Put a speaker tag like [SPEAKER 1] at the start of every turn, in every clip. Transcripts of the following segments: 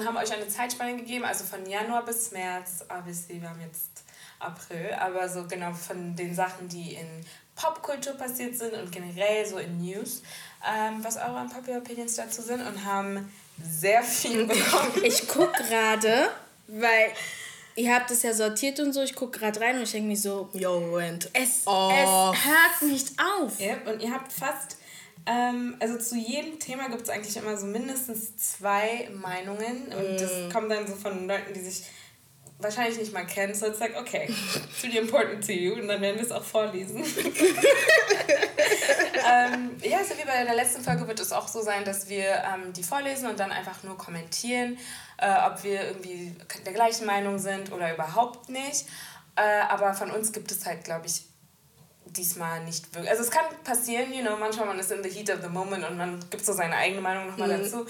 [SPEAKER 1] und haben euch eine Zeitspanne gegeben, also von Januar bis März. Obviously, wir haben jetzt April, aber so genau von den Sachen, die in Popkultur passiert sind und generell so in News, ähm, was eure unpopular opinions dazu sind und haben sehr viel bekommen.
[SPEAKER 2] Ich guck gerade, weil ihr habt es ja sortiert und so, ich guck gerade rein und ich denke mir so,
[SPEAKER 3] Yo, went
[SPEAKER 2] es, es hört nicht auf.
[SPEAKER 1] Yep, und ihr habt fast, ähm, also zu jedem Thema gibt es eigentlich immer so mindestens zwei Meinungen. Und das kommt dann so von Leuten, die sich wahrscheinlich nicht mal kennen. So it's like, okay, it's really important to you. Und dann werden wir es auch vorlesen. ähm, ja, so wie bei der letzten Folge wird es auch so sein, dass wir ähm, die vorlesen und dann einfach nur kommentieren, äh, ob wir irgendwie der gleichen Meinung sind oder überhaupt nicht. Äh, aber von uns gibt es halt, glaube ich, diesmal nicht wirklich. Also es kann passieren, you know, manchmal man ist in the heat of the moment und man gibt so seine eigene Meinung nochmal dazu.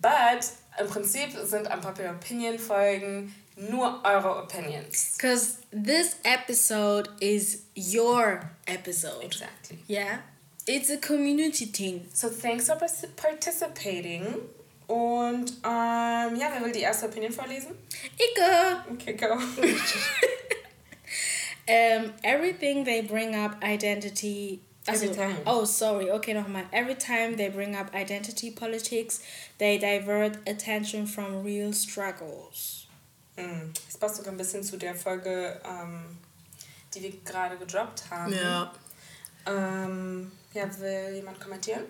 [SPEAKER 1] But im Prinzip sind Unpopular Opinion Folgen nur eure Opinions.
[SPEAKER 2] Because this episode is your episode.
[SPEAKER 1] Exactly.
[SPEAKER 2] Yeah? It's a community thing.
[SPEAKER 1] So thanks for partic- participating. Und ähm, ja, wer will die erste Opinion vorlesen?
[SPEAKER 2] Ike!
[SPEAKER 1] Okay, go.
[SPEAKER 2] Um, everything they bring up identity.
[SPEAKER 1] Every
[SPEAKER 2] also-
[SPEAKER 1] time.
[SPEAKER 2] Oh, sorry. Okay, nochmal. Every time they bring up identity politics, they divert attention from real struggles.
[SPEAKER 1] Mm, Das passt sogar ein bisschen zu der Folge, ähm, die wir gerade gedroppt haben.
[SPEAKER 3] Ja.
[SPEAKER 1] Ähm, ja, will jemand kommentieren?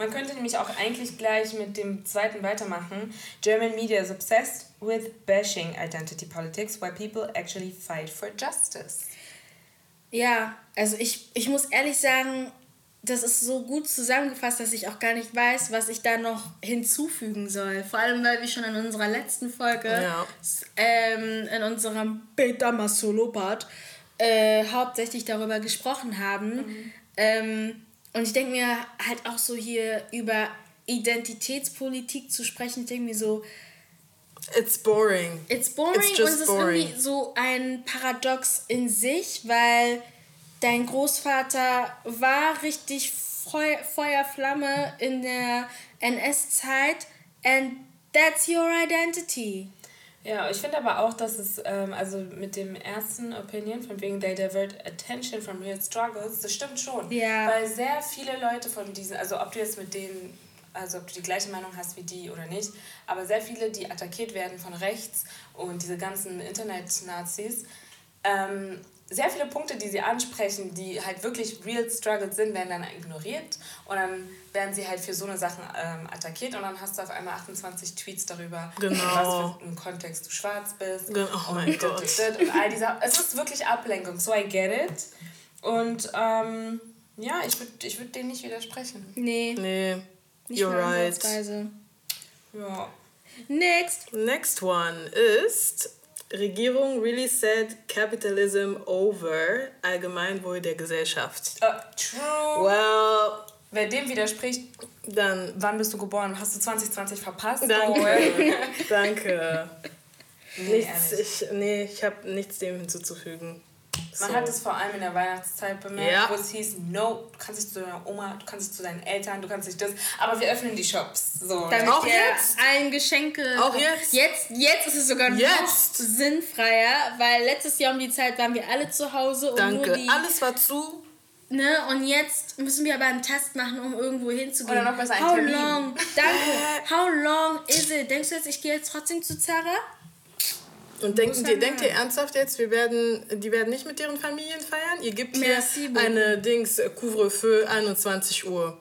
[SPEAKER 1] Man könnte nämlich auch eigentlich gleich mit dem zweiten weitermachen. German media is obsessed with bashing identity politics while people actually fight for justice.
[SPEAKER 2] Ja, also ich, ich muss ehrlich sagen, das ist so gut zusammengefasst, dass ich auch gar nicht weiß, was ich da noch hinzufügen soll. Vor allem, weil wir schon in unserer letzten Folge,
[SPEAKER 3] Ja.
[SPEAKER 2] ähm, in unserem Beta Masolo-Part, äh, hauptsächlich darüber gesprochen haben. Ähm, und ich denke mir halt auch so hier über Identitätspolitik zu sprechen, ich denke mir so,
[SPEAKER 3] It's boring.
[SPEAKER 2] It's boring
[SPEAKER 3] It's
[SPEAKER 2] und es ist
[SPEAKER 3] boring.
[SPEAKER 2] irgendwie so ein Paradox in sich, weil dein Großvater war richtig Feu Feuerflamme in der NS-Zeit and that's your identity.
[SPEAKER 1] Ja, ich finde aber auch, dass es, ähm, also mit dem ersten Opinion, von wegen they divert attention from real struggles, das stimmt schon.
[SPEAKER 2] Ja.
[SPEAKER 1] Weil sehr viele Leute von diesen, also ob du jetzt mit denen, also ob du die gleiche Meinung hast wie die oder nicht, aber sehr viele, die attackiert werden von rechts und diese ganzen Internet-Nazis, ähm, sehr viele Punkte, die sie ansprechen, die halt wirklich real struggles sind, werden dann ignoriert und dann werden sie halt für so eine Sachen ähm, attackiert und dann hast du auf einmal 28 Tweets darüber,
[SPEAKER 3] Genau.
[SPEAKER 1] was für ein Kontext du schwarz bist.
[SPEAKER 3] Gen- oh
[SPEAKER 1] und
[SPEAKER 3] mein Gott.
[SPEAKER 1] Und all diese, es ist wirklich Ablenkung, so I get it. Und ähm, ja, ich würde ich würd denen nicht widersprechen.
[SPEAKER 2] Nee,
[SPEAKER 3] Nee,
[SPEAKER 2] nicht
[SPEAKER 3] you're right.
[SPEAKER 1] Ja.
[SPEAKER 2] Next.
[SPEAKER 3] Next one ist Regierung really said capitalism over Allgemeinwohl der Gesellschaft.
[SPEAKER 1] Äh, true.
[SPEAKER 3] Well,
[SPEAKER 1] Wer dem widerspricht,
[SPEAKER 3] dann
[SPEAKER 1] wann bist du geboren? Hast du 2020 verpasst?
[SPEAKER 3] danke. danke.
[SPEAKER 1] Nee,
[SPEAKER 3] Nichts, ich, nee, ich habe nichts dem hinzuzufügen.
[SPEAKER 1] Man
[SPEAKER 3] So.
[SPEAKER 1] hat es vor allem in der Weihnachtszeit bemerkt,
[SPEAKER 3] Ja.
[SPEAKER 1] wo es hieß, no, du kannst nicht zu deiner Oma, du kannst nicht zu deinen Eltern, du kannst nicht das, aber wir öffnen die Shops. So.
[SPEAKER 2] Damit
[SPEAKER 3] Auch jetzt?
[SPEAKER 2] allen Geschenke.
[SPEAKER 3] Auch jetzt?
[SPEAKER 2] Jetzt, jetzt ist es sogar noch
[SPEAKER 3] Jetzt?
[SPEAKER 2] sinnfreier, weil letztes Jahr um die Zeit waren wir alle zu Hause und
[SPEAKER 3] Danke.
[SPEAKER 2] nur die.
[SPEAKER 3] Alles war zu.
[SPEAKER 2] Ne? Und jetzt müssen wir aber einen Test machen, um irgendwo hinzugehen.
[SPEAKER 1] Oder noch besser einen
[SPEAKER 2] How
[SPEAKER 1] Termin.
[SPEAKER 2] long? Danke. How long is it? Denkst du jetzt, ich gehe jetzt trotzdem zu Zara?
[SPEAKER 3] Und denken, ihr, denkt ihr ernsthaft jetzt, wir werden, die werden nicht mit ihren Familien feiern? Ihr gibt
[SPEAKER 2] Merci beaucoup.
[SPEAKER 3] eine Dings äh, Couvre-feu 21 Uhr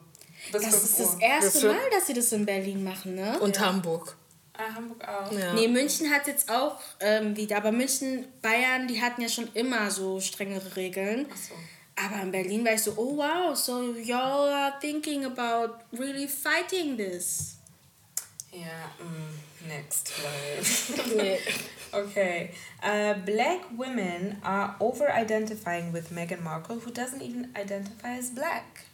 [SPEAKER 1] Bis
[SPEAKER 2] Das
[SPEAKER 1] 5
[SPEAKER 2] ist
[SPEAKER 1] Uhr.
[SPEAKER 2] das erste Mal, dass sie das in Berlin machen, ne?
[SPEAKER 3] und Hamburg.
[SPEAKER 1] Ah, Hamburg auch.
[SPEAKER 3] Ja.
[SPEAKER 2] Nee, München hat jetzt auch ähm, wieder, aber München, Bayern, die hatten ja schon immer so strengere Regeln.
[SPEAKER 1] Ach so.
[SPEAKER 2] Aber in Berlin war ich so, oh wow, so y'all are thinking about really fighting this.
[SPEAKER 1] Ja, mm, next, Leute.
[SPEAKER 3] Nee.
[SPEAKER 1] Okay. Uh, black women are over-identifying with Meghan Markle, who doesn't even identify as black.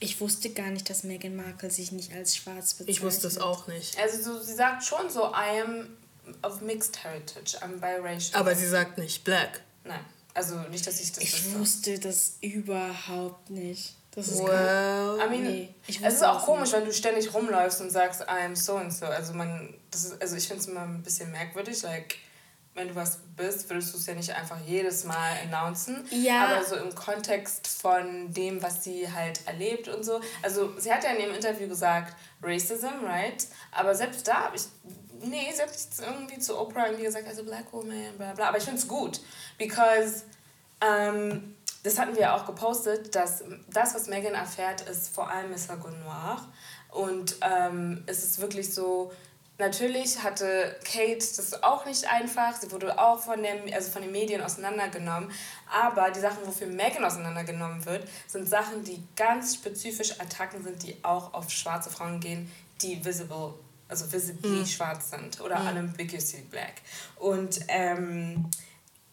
[SPEAKER 2] Ich wusste gar nicht, dass Meghan Markle sich nicht als schwarz bezeichnet.
[SPEAKER 3] Ich wusste es auch nicht.
[SPEAKER 1] Also so, sie sagt schon so, I am of mixed heritage, I'm biracial.
[SPEAKER 3] Aber sie sagt nicht black.
[SPEAKER 1] Nein. Also nicht, dass ich das
[SPEAKER 2] Ich
[SPEAKER 1] wüsste.
[SPEAKER 2] wusste das überhaupt nicht. Das ist
[SPEAKER 3] Well,
[SPEAKER 1] I mean,
[SPEAKER 2] Nee, ich
[SPEAKER 1] es
[SPEAKER 2] wusste
[SPEAKER 1] ist auch komisch, wenn du ständig rumläufst und sagst, I'm so and so. Also man, das ist, also ich finde es immer ein bisschen merkwürdig, like, wenn du was bist, würdest du es ja nicht einfach jedes Mal announcen.
[SPEAKER 2] Ja.
[SPEAKER 1] Aber so im Kontext von dem, was sie halt erlebt und so. Also sie hat ja in ihrem Interview gesagt, Racism, right? Aber selbst da habe ich, nee, nicht irgendwie zu Oprah irgendwie gesagt, also Black Woman, bla bla. Aber ich finde es gut, because ähm, das hatten wir ja auch gepostet, dass das, was Megan erfährt, ist vor allem Misogynoir. Und ähm, es ist wirklich so, natürlich hatte Kate das auch nicht einfach. Sie wurde auch von, der, also von den Medien auseinandergenommen. Aber die Sachen, wofür Megan auseinandergenommen wird, sind Sachen, die ganz spezifisch Attacken sind, die auch auf schwarze Frauen gehen, die visible, also visibly schwarz sind oder unambiguously black. Und ähm,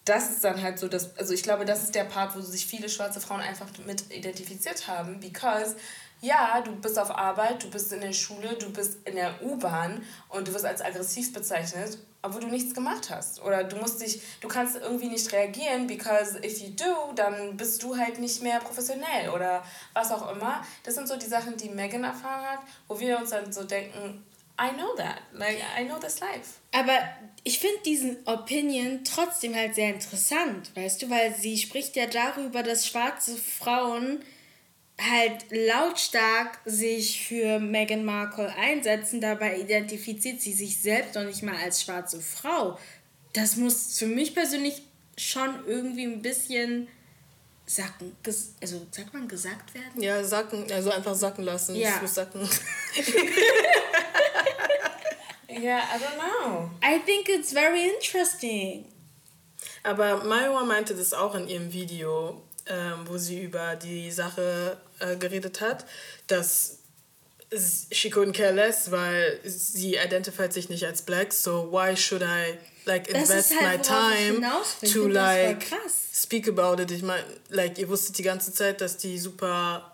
[SPEAKER 1] das ist dann halt so, dass, also ich glaube, das ist der Part, wo sich viele schwarze Frauen einfach mit identifiziert haben, because ja, du bist auf Arbeit, du bist in der Schule, du bist in der U-Bahn und du wirst als aggressiv bezeichnet, obwohl du nichts gemacht hast. Oder du musst dich, du kannst irgendwie nicht reagieren, because if you do, dann bist du halt nicht mehr professionell oder was auch immer. Das sind so die Sachen, die Megan erfahren hat, wo wir uns dann so denken, I know that, like I know this life.
[SPEAKER 2] Aber ich finde diesen Opinion trotzdem halt sehr interessant, weißt du, weil sie spricht ja darüber, dass schwarze Frauen halt lautstark sich für Meghan Markle einsetzen. Dabei identifiziert sie sich selbst noch nicht mal als schwarze Frau. Das muss für mich persönlich schon irgendwie ein bisschen sacken, ges- also sagt man gesagt werden?
[SPEAKER 3] ja, sacken, also einfach sacken lassen.
[SPEAKER 2] Ja.
[SPEAKER 3] Sacken.
[SPEAKER 1] Yeah, I don't know.
[SPEAKER 2] I think it's very interesting.
[SPEAKER 3] Aber Maiwa meinte das auch in ihrem Video, ähm, wo sie über die Sache äh, geredet hat, dass she couldn't care less, weil sie identifiziert sich nicht als black, so why should I like invest
[SPEAKER 2] halt,
[SPEAKER 3] my time to like speak about it? Ich meine, like ihr wusstet die ganze Zeit, dass die super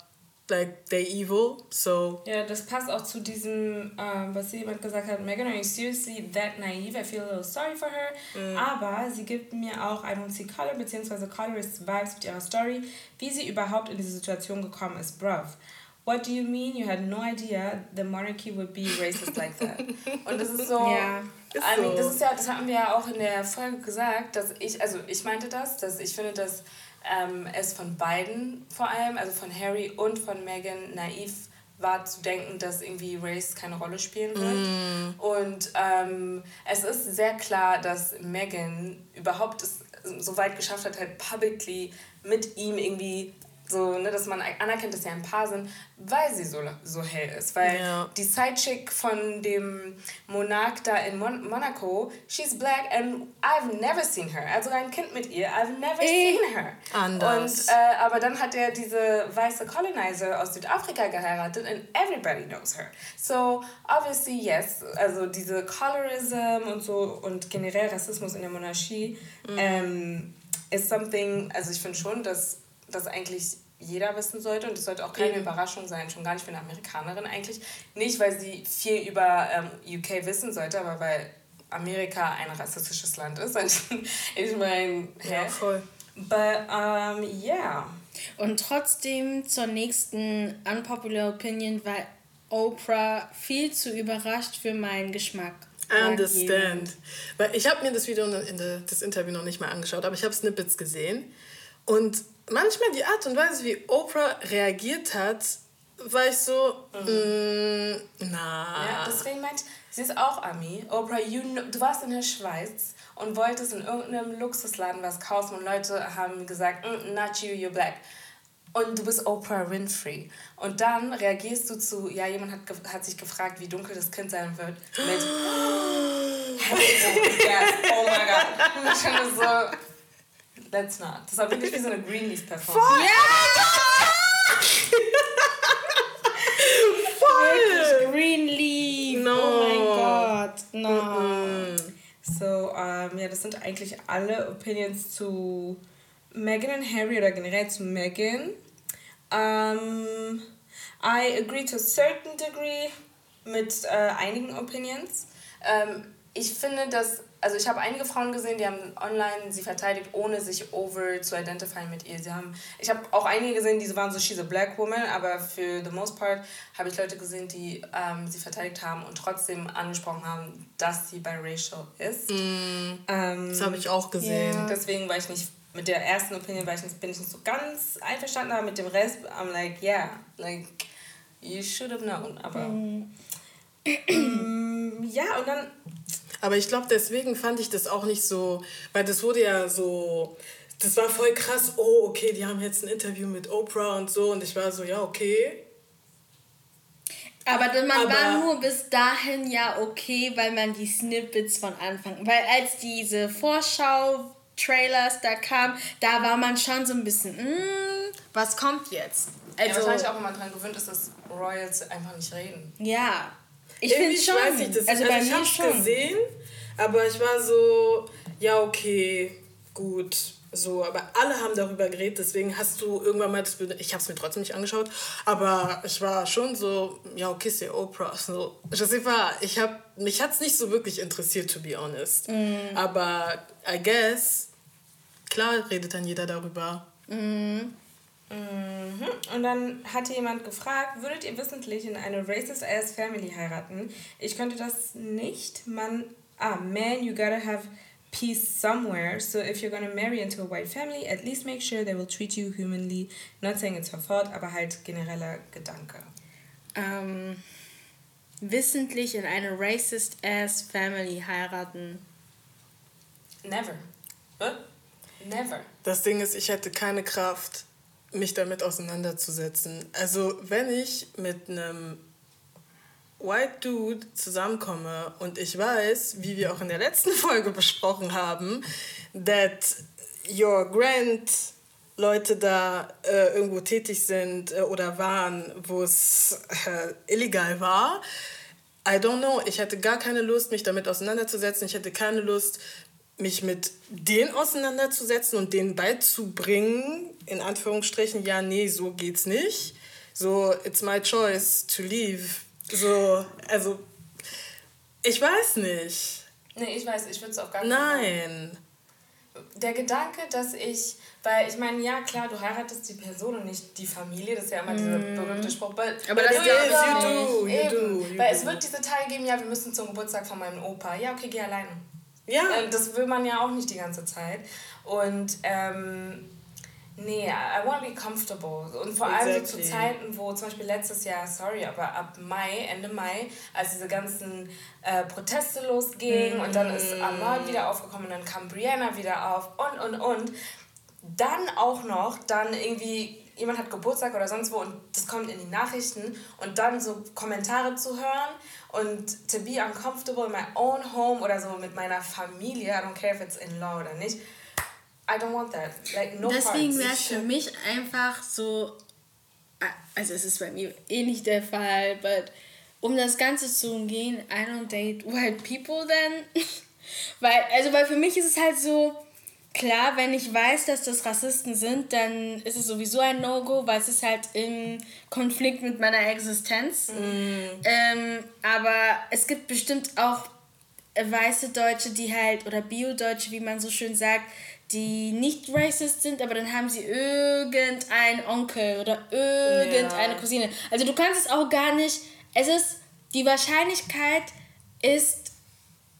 [SPEAKER 3] like they evil, so
[SPEAKER 1] Ja, das passt auch zu diesem, ähm, was jemand gesagt hat, Megan, are you seriously that naive? I feel a little sorry for her. Aber sie gibt mir auch I don't see color, beziehungsweise colorist Vibes mit ihrer Story, wie sie überhaupt in diese Situation gekommen ist, bruv. What do you mean you had no idea the monarchy would be racist like that? Und das ist so,
[SPEAKER 2] Ja,
[SPEAKER 3] ist
[SPEAKER 1] I mean, das ist ja, das hatten wir ja auch in der Folge gesagt, dass ich, also ich meinte das, dass ich finde, dass ähm, es von beiden vor allem, also von Harry und von Meghan naiv war zu denken, dass irgendwie Race keine Rolle spielen wird. Und ähm, es ist sehr klar, dass Meghan überhaupt es so weit geschafft hat, halt publicly mit ihm irgendwie so, ne, dass man anerkennt, dass sie ein Paar sind, weil sie so, so hell ist. Weil
[SPEAKER 3] Ja.
[SPEAKER 1] die Sidechick von dem Monarch da in Mon Monaco, she's black and I've never seen her. Also ein Kind mit ihr, I've never
[SPEAKER 2] Eh.
[SPEAKER 1] seen her.
[SPEAKER 3] Anders.
[SPEAKER 1] Und, äh, aber dann hat er diese weiße Colonizer aus Südafrika geheiratet and everybody knows her. So, obviously, yes, also diese Colorism und so und generell Rassismus in der Monarchie ähm, ist something, also ich finde schon, dass das eigentlich jeder wissen sollte und es sollte auch keine
[SPEAKER 3] Eben.
[SPEAKER 1] Überraschung sein, schon gar nicht für eine Amerikanerin eigentlich. Nicht, weil sie viel über ähm, UK wissen sollte, aber weil Amerika ein rassistisches Land ist. ich meine,
[SPEAKER 3] ja, voll.
[SPEAKER 1] But, um, yeah.
[SPEAKER 2] Und trotzdem zur nächsten Unpopular Opinion war Oprah viel zu überrascht für meinen Geschmack.
[SPEAKER 3] Understand. Weil ich habe mir das Video, in der, das Interview noch nicht mal angeschaut, aber ich habe Snippets gesehen. Und manchmal die Art und Weise, wie Oprah reagiert hat, war ich so, mm, na.
[SPEAKER 1] Ja, deswegen meint, sie ist auch Ami. Oprah, you know, du warst in der Schweiz und wolltest in irgendeinem Luxusladen was kaufen und Leute haben gesagt, mm, not you, you're black. Und du bist Oprah Winfrey. Und dann reagierst du zu, ja, jemand hat, hat sich gefragt, wie dunkel das Kind sein wird. Mit, yes, oh my God. Und ich so, let's not. Das war wirklich wie so eine Greenleaf-Performance.
[SPEAKER 2] Wirklich Greenleaf.
[SPEAKER 3] No.
[SPEAKER 2] Oh mein Gott. No.
[SPEAKER 1] So, ähm, ja, das sind eigentlich alle Opinions zu Meghan und Harry oder generell zu Meghan. Um, I agree to a certain degree mit äh, einigen Opinions. Ähm, ich finde, dass also ich habe einige Frauen gesehen, die haben online sie verteidigt, ohne sich over zu identifizieren mit ihr. Sie haben, ich habe auch einige gesehen, die waren so, she's a black woman, aber für the most part habe ich Leute gesehen, die ähm, sie verteidigt haben und trotzdem angesprochen haben, dass sie biracial ist. Mm,
[SPEAKER 3] ähm, das habe ich auch gesehen.
[SPEAKER 1] Yeah. Deswegen war ich nicht mit der ersten Opinion war ich nicht, bin ich nicht so ganz einverstanden, aber mit dem Rest, I'm like, yeah, like, you should have known. Aber mm. ja, und dann
[SPEAKER 3] aber ich glaube, deswegen fand ich das auch nicht so, weil das wurde ja so, das war voll krass, oh, okay, die haben jetzt ein Interview mit Oprah und so und ich war so, ja, okay.
[SPEAKER 2] Aber man Aber war nur bis dahin ja okay, weil man die Snippets von Anfang, weil als diese Vorschau Trailers da kamen, da war man schon so ein bisschen, mm, was kommt jetzt?
[SPEAKER 1] Also, ja, wahrscheinlich auch, wenn man daran gewöhnt ist, dass Royals einfach nicht reden.
[SPEAKER 2] Ja, ich finde schon. Weiß
[SPEAKER 3] ich das. Also, also bei ich habe schon gesehen, aber ich war so, ja okay, gut. So, aber alle haben darüber geredet, deswegen hast du irgendwann mal das ich habe es mir trotzdem nicht angeschaut, aber ich war schon so, ja, okay, c'est Oprah. So, war, ich habe, mich hat es nicht so wirklich interessiert, to be honest. Mm. Aber I guess, klar redet dann jeder darüber.
[SPEAKER 1] Mm. Mhm. Und dann hatte jemand gefragt, würdet ihr wissentlich in eine racist-ass Family heiraten? Ich könnte das nicht. Man, ah, man, you gotta have peace somewhere. So if you're gonna marry into a white family, at least make sure they will treat you humanly. Not saying it's her fault, aber halt genereller Gedanke.
[SPEAKER 2] Ähm, wissentlich in eine racist-ass Family heiraten?
[SPEAKER 1] Never. Huh? Never.
[SPEAKER 3] Das Ding ist, ich hätte keine Kraft mich damit auseinanderzusetzen. Also wenn ich mit einem White Dude zusammenkomme und ich weiß, wie wir auch in der letzten Folge besprochen haben, that your grand Leute da äh, irgendwo tätig sind äh, oder waren, wo es äh, illegal war. I don't know. Ich hätte gar keine Lust, mich damit auseinanderzusetzen. Ich hätte keine Lust, mich mit denen auseinanderzusetzen und denen beizubringen, in Anführungsstrichen, ja, nee, so geht's nicht. So, it's my choice to leave. So, also, ich weiß nicht.
[SPEAKER 1] Nee, ich weiß, ich würde es auch gar
[SPEAKER 3] nicht. Nein.
[SPEAKER 1] Der Gedanke, dass ich, weil ich meine, ja klar, du heiratest die Person und nicht die Familie, das ist ja immer mm. dieser berühmte Spruch. But, aber das ist, you do, you do, you Weil do. es wird diese Tage geben, ja, wir müssen zum Geburtstag von meinem Opa. Ja, okay, geh alleine. Ja. Äh, das will man ja auch nicht die ganze Zeit. Und ähm, nee, I want to be comfortable. Und vor exactly. allem so zu Zeiten, wo zum Beispiel letztes Jahr, sorry, aber ab Mai, Ende Mai, als diese ganzen äh, Proteste losgingen mm. und dann ist Ahmad wieder aufgekommen und dann kam Brianna wieder auf und und und. Dann auch noch, dann irgendwie jemand hat Geburtstag oder sonst wo und das kommt in die Nachrichten und dann so Kommentare zu hören und to be uncomfortable in my own home oder so mit meiner Familie, I don't care if it's in law oder nicht. I don't want that. Like, no
[SPEAKER 2] Deswegen wäre es für mich einfach so, also es ist bei mir eh nicht der Fall, but um das Ganze zu umgehen, I don't date white people then. weil, also weil für mich ist es halt so, Klar, wenn ich weiß, dass das Rassisten sind, dann ist es sowieso ein No-Go, weil es ist halt im Konflikt mit meiner Existenz. Mm. Ähm, aber es gibt bestimmt auch weiße Deutsche, die halt, oder Bio-Deutsche, wie man so schön sagt, die nicht racist sind, aber dann haben sie irgendeinen Onkel oder irgendeine ja. Cousine. Also du kannst es auch gar nicht, es ist, die Wahrscheinlichkeit ist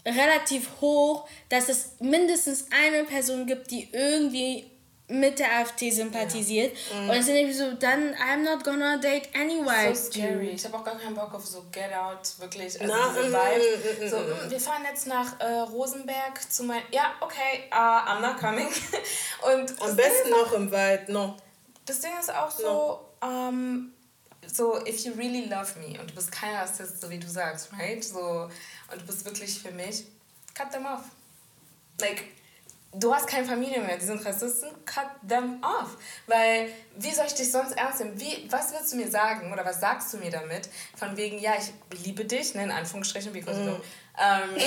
[SPEAKER 2] relativ hoch, dass es mindestens eine Person gibt, die irgendwie mit der AfD sympathisiert. Ja. Mhm. Und es sind irgendwie so, dann I'm not gonna date anyway.
[SPEAKER 1] So scary. Ich habe auch gar keinen Bock auf so Get Out, wirklich. Also diese Vibes. So, mm, wir fahren jetzt nach äh, Rosenberg zu mein... Ja, okay, uh, I'm not coming.
[SPEAKER 3] und Am besten noch im Wald, no.
[SPEAKER 1] Das Ding ist auch so, no. um, so, if you really love me und du bist kein Rassist, so wie du sagst, right? So, und du bist wirklich für mich, cut them off. Like, du hast keine Familie mehr, die sind Rassisten, cut them off. Weil, wie soll ich dich sonst ernst nehmen? Wie, was willst du mir sagen oder was sagst du mir damit? Von wegen, ja, ich liebe dich, ne, in Anführungsstrichen, wie mm. ähm,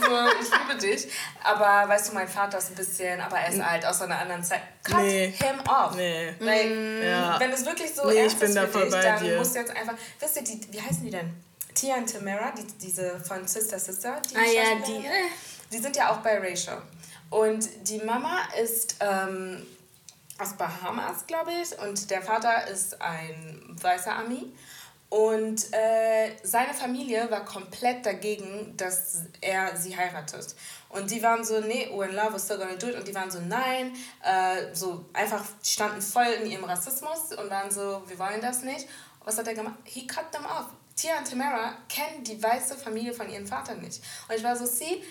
[SPEAKER 1] so, ich liebe dich. Aber weißt du, mein Vater ist ein bisschen, aber er ist alt aus einer anderen Zeit. Cut nee. him off. Nee. Like, ja. Wenn es wirklich so nee, ernst ist für dich, dann dir. musst du jetzt einfach, wisst ihr, die, wie heißen die denn? Tia und Tamara, die, diese von Sister Sister, die
[SPEAKER 2] Ah ja, die, äh.
[SPEAKER 1] Die sind ja auch bei Rachel. Und die Mama ist ähm, aus Bahamas, glaube ich, und der Vater ist ein weißer Ami. Und äh, seine Familie war komplett dagegen, dass er sie heiratet. Und die waren so, nee, we're in love, we're still gonna do it. Und die waren so, nein, äh, so einfach standen voll in ihrem Rassismus und waren so, wir wollen das nicht. Was hat er gemacht? He cut them off. Tia und Tamara kennen die weiße Familie von ihrem Vater nicht. Und ich war so, see,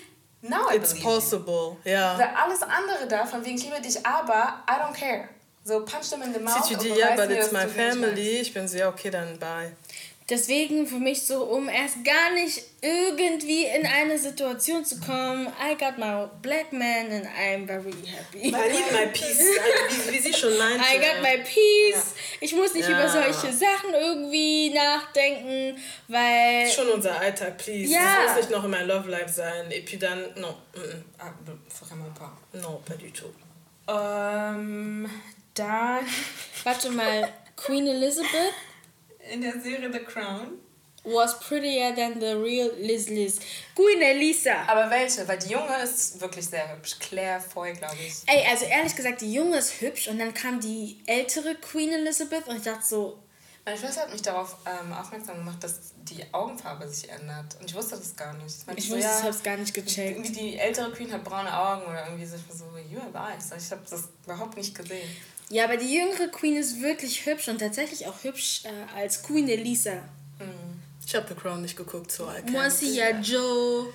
[SPEAKER 1] now I
[SPEAKER 3] It's possible, ja.
[SPEAKER 1] Weil alles andere da, von wegen ich liebe dich, aber I don't care. So punch them in the mouth.
[SPEAKER 3] Si tu
[SPEAKER 1] und
[SPEAKER 3] dis, ja, but it's my
[SPEAKER 1] du
[SPEAKER 3] family, ich bin so, ja, okay, dann bye.
[SPEAKER 2] Deswegen für mich so, um erst gar nicht irgendwie in eine Situation zu kommen, I got my black man and I'm very happy.
[SPEAKER 3] I need my peace, also, wie, wie sie schon meinte.
[SPEAKER 2] I got my peace. Ich muss nicht
[SPEAKER 3] Ja.
[SPEAKER 2] über solche Sachen irgendwie nachdenken, weil
[SPEAKER 3] Schon unser Alltag, please.
[SPEAKER 2] Ja.
[SPEAKER 3] Das muss nicht noch in mein Love Life sein. Et puis dann, non, mm.
[SPEAKER 1] Ah, vraiment pas.
[SPEAKER 3] non, pas du tout.
[SPEAKER 1] Ähm, dann
[SPEAKER 2] warte mal, Queen Elizabeth
[SPEAKER 1] in der Serie The Crown.
[SPEAKER 2] was prettier than the real Liz Liz. Queen Elisa.
[SPEAKER 1] Aber welche? Weil die Junge ist wirklich sehr hübsch. Claire Foy, glaube ich.
[SPEAKER 2] Ey, also ehrlich gesagt, die Junge ist hübsch und dann kam die ältere Queen Elizabeth und ich dachte so,
[SPEAKER 1] Meine Schwester hat mich darauf ähm, aufmerksam gemacht, dass die Augenfarbe sich ändert. Und ich wusste das gar nicht. Das meinte
[SPEAKER 2] ich
[SPEAKER 1] so,
[SPEAKER 2] wusste,
[SPEAKER 1] ja,
[SPEAKER 2] ich hab's gar nicht gecheckt.
[SPEAKER 1] Irgendwie die ältere Queen hat braune Augen oder irgendwie so. Ich war so, you have eyes. Ich habe das überhaupt nicht gesehen.
[SPEAKER 2] Ja, aber die jüngere Queen ist wirklich hübsch und tatsächlich auch hübsch äh, als Queen Elisa.
[SPEAKER 3] Ich habe The Crown nicht geguckt, so I can't.
[SPEAKER 2] Moisia Joe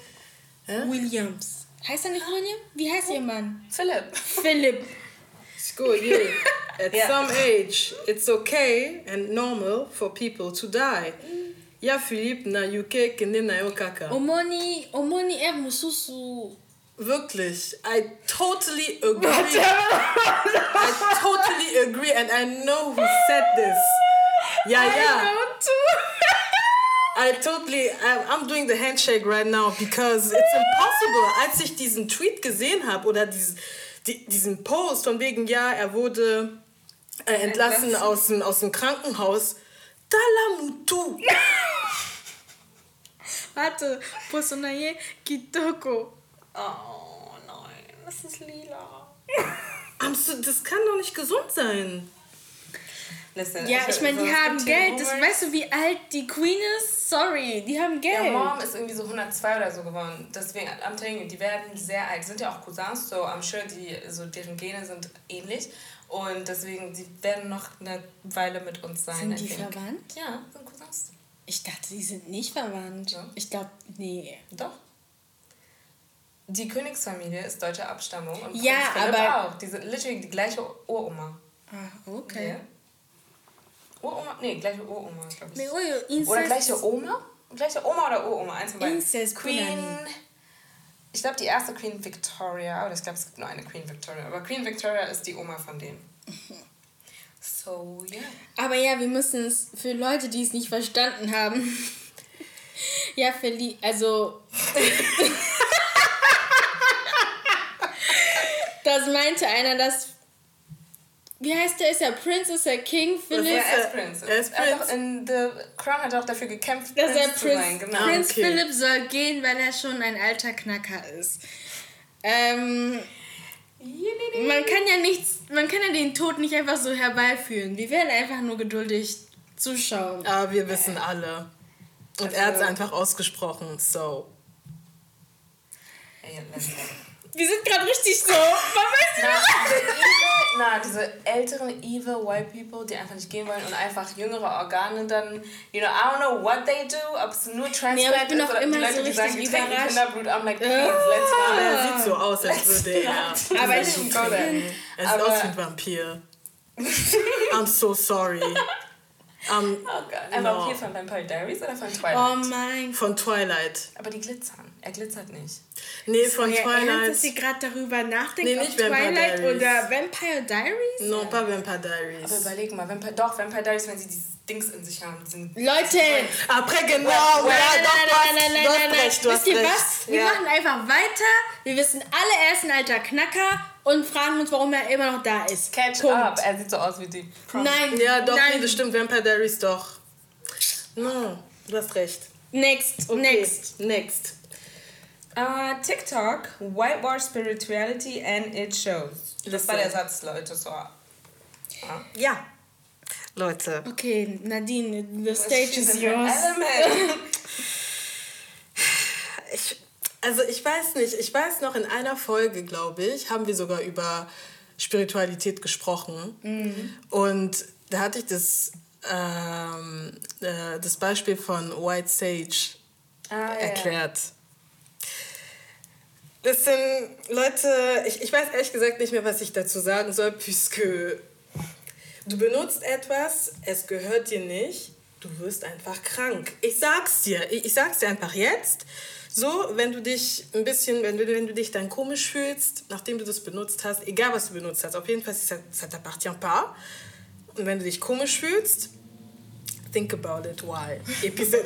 [SPEAKER 3] Hä?
[SPEAKER 2] Williams. Heißt er nicht William? Wie heißt ihr Mann?
[SPEAKER 1] Philipp.
[SPEAKER 2] Philipp.
[SPEAKER 3] School, yeah. At
[SPEAKER 1] Yeah.
[SPEAKER 3] some age, it's okay and normal for people to die. Ya Philippe na yuke kende na yo kaka.
[SPEAKER 2] Omoni, Omoni er mususu.
[SPEAKER 3] Wirklich, I totally agree. I totally agree, and I know who said this. Yeah, yeah. I totally, I'm, doing the handshake right now because it's impossible. Als ich diesen Tweet gesehen habe oder diesen, die, diesen Post von wegen, ja, er wurde äh, entlassen
[SPEAKER 1] Entlassen.
[SPEAKER 3] aus dem, aus dem Krankenhaus. Talamutu.
[SPEAKER 2] Warte, Posonaye Kitoko.
[SPEAKER 1] Oh nein, das ist lila.
[SPEAKER 3] Das kann doch nicht gesund sein.
[SPEAKER 1] Listen,
[SPEAKER 2] Ja, ich meine, die haben Geld. Das, weißt du, wie alt die Queen ist? Sorry, die haben Geld.
[SPEAKER 1] Ja, Mom ist irgendwie so 102 oder so geworden. Deswegen, am telling die werden sehr alt. Die sind ja auch Cousins, so I'm sure, die, so deren Gene sind ähnlich. Und deswegen, die werden noch eine Weile mit uns sein.
[SPEAKER 2] Sind
[SPEAKER 1] I
[SPEAKER 2] die verwandt?
[SPEAKER 1] Ja, sind Cousins.
[SPEAKER 2] Ich dachte, die sind nicht verwandt.
[SPEAKER 1] Ja.
[SPEAKER 2] Ich glaube, nee.
[SPEAKER 1] Doch. Die Königsfamilie ist deutscher Abstammung und
[SPEAKER 2] Ja,
[SPEAKER 1] Prinz
[SPEAKER 2] aber-
[SPEAKER 1] auch. Die sind literally die gleiche Uroma.
[SPEAKER 2] Ah, okay.
[SPEAKER 1] Ja. Uroma? Nee, gleiche Uroma, glaube ich.
[SPEAKER 2] Incest.
[SPEAKER 1] Oder gleiche Oma? Gleiche Oma oder Uroma? Eins von beiden.
[SPEAKER 2] Incest
[SPEAKER 1] Queen. Ich glaube, die erste Queen Victoria, oder ich glaube, es gibt nur eine Queen Victoria, aber Queen Victoria ist die Oma von denen. So, ja.
[SPEAKER 2] Aber ja, wir müssen es für Leute, die es nicht verstanden haben. ja, Feli, also. das meinte einer, dass. Wie heißt der? Ist er Prince? Ist er King? Philipp?
[SPEAKER 1] Ja,
[SPEAKER 3] er-
[SPEAKER 1] als Prince.
[SPEAKER 3] er ist
[SPEAKER 1] Er hat
[SPEAKER 3] Prince.
[SPEAKER 1] in The Crown hat auch dafür gekämpft,
[SPEAKER 2] dass er
[SPEAKER 1] Prince zu sein.
[SPEAKER 2] Prince,
[SPEAKER 1] Genau.
[SPEAKER 2] Prinz
[SPEAKER 3] Okay.
[SPEAKER 2] Philipp soll gehen, weil er schon ein alter Knacker ist. Ähm, man kann ja nichts, man kann ja den Tod nicht einfach so herbeiführen. Wir werden einfach nur geduldig zuschauen.
[SPEAKER 3] Aber wir wissen alle. Und er hat es
[SPEAKER 1] Also-
[SPEAKER 3] einfach ausgesprochen, so.
[SPEAKER 2] Wir sind gerade richtig so. Man weiß
[SPEAKER 1] Na, diese evil, na, diese älteren evil white people, die einfach nicht gehen wollen und einfach jüngere Organe dann, you know, I don't know what they do, ob es nur Transplant
[SPEAKER 2] Nee, aber ich bin
[SPEAKER 1] ist
[SPEAKER 2] auch
[SPEAKER 1] oder
[SPEAKER 2] immer
[SPEAKER 1] die Leute,
[SPEAKER 2] so
[SPEAKER 1] die
[SPEAKER 2] richtig
[SPEAKER 1] sagen, die trinken. Kinderblut, I'm like, please, let's
[SPEAKER 3] Aber
[SPEAKER 1] go.
[SPEAKER 3] er sieht so aus, als würde er.
[SPEAKER 2] Aber ich
[SPEAKER 1] go there.
[SPEAKER 3] Er sieht aus wie ein Vampir. I'm so sorry. Um,
[SPEAKER 1] Oh Gott. Ein
[SPEAKER 3] No.
[SPEAKER 1] Vampir von Vampire Diaries oder von Twilight?
[SPEAKER 2] Oh mein Gott.
[SPEAKER 3] von Twilight.
[SPEAKER 1] Aber die glitzern. Er glitzert nicht.
[SPEAKER 3] Nee, von
[SPEAKER 2] Euer Ernst,
[SPEAKER 3] Twilight.
[SPEAKER 2] dass sie gerade darüber nachdenkt,
[SPEAKER 3] Nee,
[SPEAKER 2] ob
[SPEAKER 3] nicht Vampire
[SPEAKER 2] Twilight
[SPEAKER 3] Diaries.
[SPEAKER 2] oder Vampire Diaries?
[SPEAKER 3] Non, pas Vampire Diaries.
[SPEAKER 1] Aber überleg mal, Vampire, doch, Vampire Diaries, wenn sie dieses Dings in sich haben. Sind
[SPEAKER 2] Leute!
[SPEAKER 3] Après, genau.
[SPEAKER 1] Well,
[SPEAKER 3] ja,
[SPEAKER 2] Nein,
[SPEAKER 3] doch,
[SPEAKER 2] nein,
[SPEAKER 3] du hast,
[SPEAKER 2] nein, nein, nein,
[SPEAKER 3] du hast
[SPEAKER 2] nein, nein.
[SPEAKER 3] recht, du hast
[SPEAKER 2] Wisst ihr
[SPEAKER 3] recht.
[SPEAKER 2] was? Wir
[SPEAKER 3] Ja.
[SPEAKER 2] machen einfach weiter. Wir wissen alle, er ist ein alter Knacker und fragen uns, warum er immer noch da ist.
[SPEAKER 1] Catch
[SPEAKER 2] Punkt.
[SPEAKER 1] up. Er sieht so aus wie die. Prom-
[SPEAKER 2] Nein,
[SPEAKER 3] Ja, doch,
[SPEAKER 2] nein.
[SPEAKER 3] nee, das stimmt. Vampire Diaries doch. No, du hast recht.
[SPEAKER 2] Next,
[SPEAKER 3] Okay,
[SPEAKER 2] next.
[SPEAKER 3] Next.
[SPEAKER 1] Uh, TikTok, whitewash spirituality and it shows. Das war der Satz, Leute. So.
[SPEAKER 3] Ja. Leute.
[SPEAKER 2] Okay, Nadine, the stage is yours.
[SPEAKER 1] element.
[SPEAKER 3] Ich, also ich weiß nicht, ich weiß noch, in einer Folge, glaube ich, haben wir sogar über Spiritualität gesprochen. Und da hatte ich das, ähm, äh, das Beispiel von White Sage
[SPEAKER 1] Ah, ja.
[SPEAKER 3] erklärt. Das sind Leute, ich, ich weiß ehrlich gesagt nicht mehr, was ich dazu sagen soll, puisque du benutzt etwas, es gehört dir nicht, du wirst einfach krank. Ich sag's dir, ich, ich sag's dir einfach jetzt. So, wenn du dich ein bisschen, wenn du, wenn du dich dann komisch fühlst, nachdem du das benutzt hast, egal was du benutzt hast, auf jeden Fall, ça, ça t'appartient pas. Und wenn du dich komisch fühlst, think about it, why.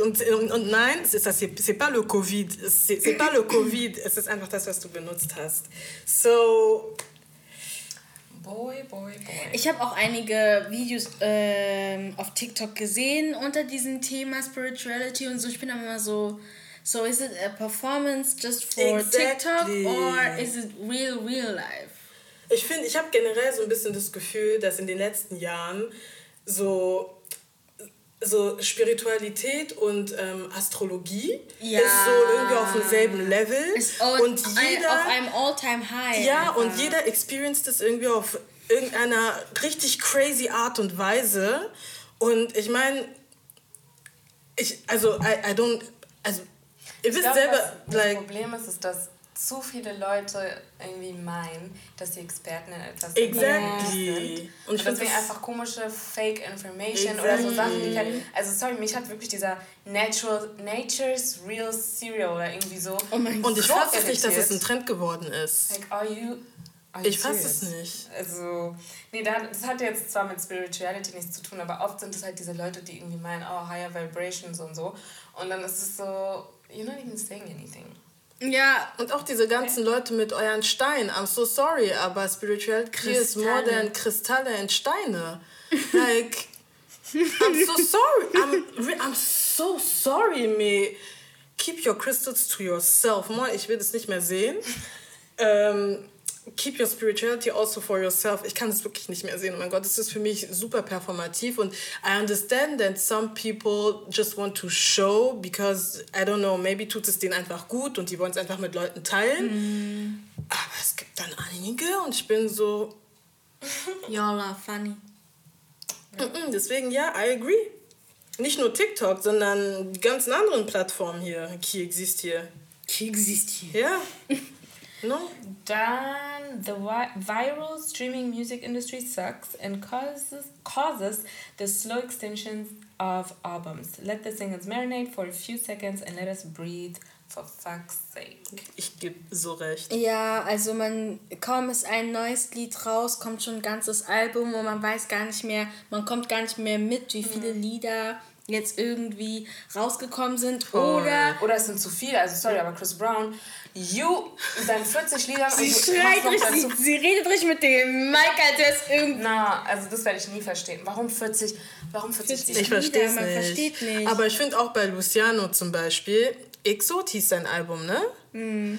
[SPEAKER 3] Und, und, und nein, c'est ça, c'est c'est pas le Covid. C'est c'est pas le Covid, es ist einfach das, was du benutzt hast. So,
[SPEAKER 1] Boy, boy, boy.
[SPEAKER 2] Ich habe auch einige Videos ähm, auf TikTok gesehen unter diesem Thema Spirituality und so. Ich bin dann immer so, so is it a performance just for
[SPEAKER 3] Exactly.
[SPEAKER 2] TikTok or is it real, real life?
[SPEAKER 3] ich finde, ich habe generell so ein bisschen das Gefühl, dass in den letzten Jahren so so Spiritualität und ähm, Astrologie
[SPEAKER 2] Ja.
[SPEAKER 3] ist so irgendwie auf demselben Level
[SPEAKER 2] all,
[SPEAKER 3] und jeder
[SPEAKER 2] auf einem All-Time-High.
[SPEAKER 3] Ja,
[SPEAKER 2] einfach.
[SPEAKER 3] und jeder experienced es irgendwie auf irgendeiner richtig crazy Art und Weise. Und ich meine, ich, also, I, I don't, also, ihr
[SPEAKER 1] Ich
[SPEAKER 3] wisst selber,
[SPEAKER 1] das
[SPEAKER 3] like,
[SPEAKER 1] Problem ist, ist, dass zu viele Leute irgendwie meinen, dass sie Experten in etwas
[SPEAKER 3] Exactly.
[SPEAKER 1] sind.
[SPEAKER 3] Und
[SPEAKER 1] Und, deswegen einfach komische Fake Information oder so
[SPEAKER 3] Exactly.
[SPEAKER 1] Sachen, die kein, Also sorry, mich hat wirklich dieser Natural, Nature's Real Cereal oder irgendwie so.
[SPEAKER 2] Oh mein
[SPEAKER 3] und ich fasse nicht, dass es ein. Trend geworden ist.
[SPEAKER 1] Like, are you. You
[SPEAKER 3] Ich fasse es nicht.
[SPEAKER 1] Also, nee, da- das hat jetzt zwar mit Spirituality nichts zu tun, aber oft sind es halt diese Leute, die irgendwie meinen, oh, higher vibrations und so. Und dann ist es so, you're not even saying anything.
[SPEAKER 2] Ja,
[SPEAKER 3] Und auch diese ganzen Leute mit euren Steinen. I'm so sorry, aber Spirituality is more
[SPEAKER 2] Kristalle.
[SPEAKER 3] than Kristalle and Steine. Like, I'm so sorry. I'm, I'm so sorry, me. Keep your crystals to yourself. Moi, ich will das nicht mehr sehen. Ähm, keep your spirituality also for yourself. Ich kann das wirklich nicht mehr sehen. Oh mein Gott, das ist für mich super performativ. Und I understand that some people just want to show because, I don't know, maybe tut es denen einfach gut und die wollen es einfach mit Leuten teilen. Aber es gibt dann einige und ich bin so,
[SPEAKER 2] y'all are funny.
[SPEAKER 3] mm, deswegen ja, I agree. Nicht nur TikTok, sondern die ganzen anderen Plattformen hier, die existieren
[SPEAKER 2] existe hier?
[SPEAKER 3] Ja. No?
[SPEAKER 1] Dann, the wi viral streaming music industry sucks and causes, causes the slow extension of albums. Let the singles marinate for a few seconds and let us breathe for fuck's sake.
[SPEAKER 3] Ich gebe so recht.
[SPEAKER 2] Ja, also man, kaum ist ein neues Lied raus, kommt schon ein ganzes Album und man weiß gar nicht mehr, man kommt gar nicht mehr mit, wie viele Lieder jetzt irgendwie rausgekommen sind. Oder
[SPEAKER 1] Oder es sind zu viele, also sorry, aber Chris Brown, you, seinen 40 Liedern
[SPEAKER 2] sie schreit richtig,
[SPEAKER 1] dazu
[SPEAKER 2] sie redet richtig mit dem als wäre es irgendwie...
[SPEAKER 1] Na, also das werde ich nie verstehen. Warum 40? Warum 40
[SPEAKER 2] 40
[SPEAKER 3] Ich verstehe es nicht.
[SPEAKER 2] nicht.
[SPEAKER 3] Aber ich finde auch bei Luciano zum Beispiel, Exot hieß sein Album, ne?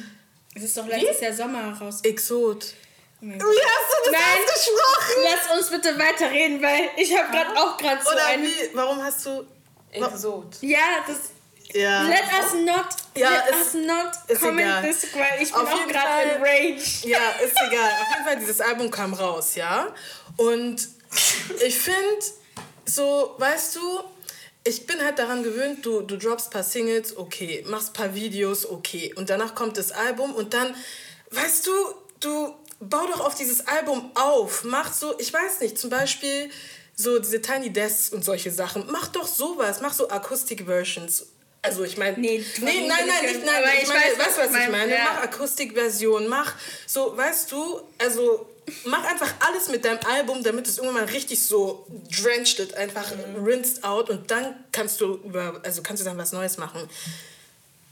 [SPEAKER 2] Es ist doch letztes Jahr Sommer raus.
[SPEAKER 3] Exot. Wie hast du das
[SPEAKER 2] Nein.
[SPEAKER 3] ausgesprochen?
[SPEAKER 2] Lass uns bitte weiterreden, weil ich habe gerade auch gerade so
[SPEAKER 3] Oder
[SPEAKER 2] ein...
[SPEAKER 3] wie? Warum hast du.
[SPEAKER 1] Exot.
[SPEAKER 2] Ja, das...
[SPEAKER 3] Ja.
[SPEAKER 2] Let us not,
[SPEAKER 3] Ja,
[SPEAKER 2] let
[SPEAKER 3] ist-
[SPEAKER 2] us not
[SPEAKER 3] ist
[SPEAKER 2] comment
[SPEAKER 3] egal.
[SPEAKER 2] this, weil ich bin
[SPEAKER 3] Auf
[SPEAKER 2] auch gerade in Rage.
[SPEAKER 3] Ja, ist egal. Auf jeden Fall, dieses Album kam raus, ja? Und ich finde, so, weißt du, ich bin halt daran gewöhnt, du, du droppst ein paar Singles, okay, machst ein paar Videos, okay. Und danach kommt das Album und dann, weißt du, du bau doch auf dieses Album auf. Mach so, ich weiß nicht, zum Beispiel so diese Tiny Desks und solche Sachen. Mach doch sowas, mach so Akustik-Versions. Also ich meine,
[SPEAKER 2] Nee,
[SPEAKER 3] nee, nein, nein, nicht, nein, ich
[SPEAKER 2] ich
[SPEAKER 3] meine,
[SPEAKER 2] weiß, was
[SPEAKER 3] was ich meine?
[SPEAKER 2] ja.
[SPEAKER 3] Mach Akustikversion, mach so, weißt du, also mach einfach alles mit deinem Album, damit es irgendwann mal richtig so drenched it, einfach rinsed out und dann kannst du über, also kannst du dann was Neues machen.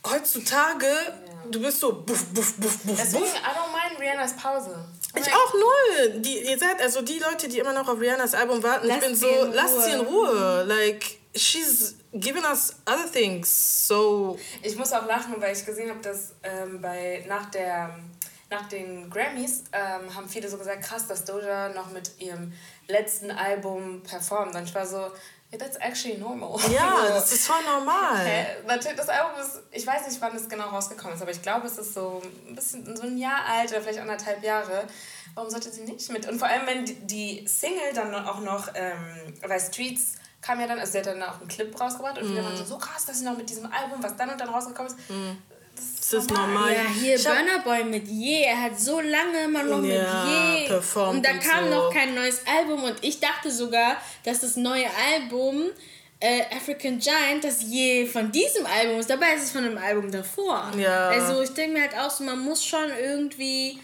[SPEAKER 3] Heutzutage, du bist so buff, buff, buff, buff,
[SPEAKER 1] Deswegen,
[SPEAKER 3] buff.
[SPEAKER 1] I don't mind Rihannas Pause.
[SPEAKER 3] Ich auch null. Die, ihr seid, also die Leute, die immer noch auf Rihannas Album warten,
[SPEAKER 2] Lass
[SPEAKER 3] ich bin so, lasst sie in
[SPEAKER 2] Ruhe.
[SPEAKER 3] Like, she's given us other things. So.
[SPEAKER 1] Ich muss auch lachen, weil ich gesehen habe, dass ähm, bei nach der nach den Grammys ähm, haben viele so gesagt, krass, dass Doja noch mit ihrem letzten Album performt. Und ich war so, that's actually normal.
[SPEAKER 3] Ja,
[SPEAKER 1] so,
[SPEAKER 3] das ist voll normal.
[SPEAKER 1] Natürlich, das Album ist, ich weiß nicht, wann es genau rausgekommen ist, aber ich glaube, es ist so ein bisschen so ein Jahr alt oder vielleicht anderthalb Jahre. Warum sollte sie nicht mit? Und vor allem, wenn die, Single dann auch noch, ähm, bei Streets kam ja dann, also sie hat dann auch einen Clip rausgebracht und viele waren so, so krass, dass sie noch mit diesem Album, was dann und dann rausgekommen ist,
[SPEAKER 3] Das ist normal.
[SPEAKER 2] Ja, hier
[SPEAKER 3] Ich
[SPEAKER 2] Burner Boy mit Je. Er hat so lange immer noch
[SPEAKER 3] Ja,
[SPEAKER 2] mit Je.
[SPEAKER 3] performt
[SPEAKER 2] Und da
[SPEAKER 3] und
[SPEAKER 2] kam
[SPEAKER 3] so.
[SPEAKER 2] noch kein neues Album. Und ich dachte sogar, dass das neue Album äh, African Giant, das Je von diesem Album ist. Dabei ist es von einem Album davor.
[SPEAKER 3] Ja.
[SPEAKER 2] Also ich denke mir halt auch so, man muss schon irgendwie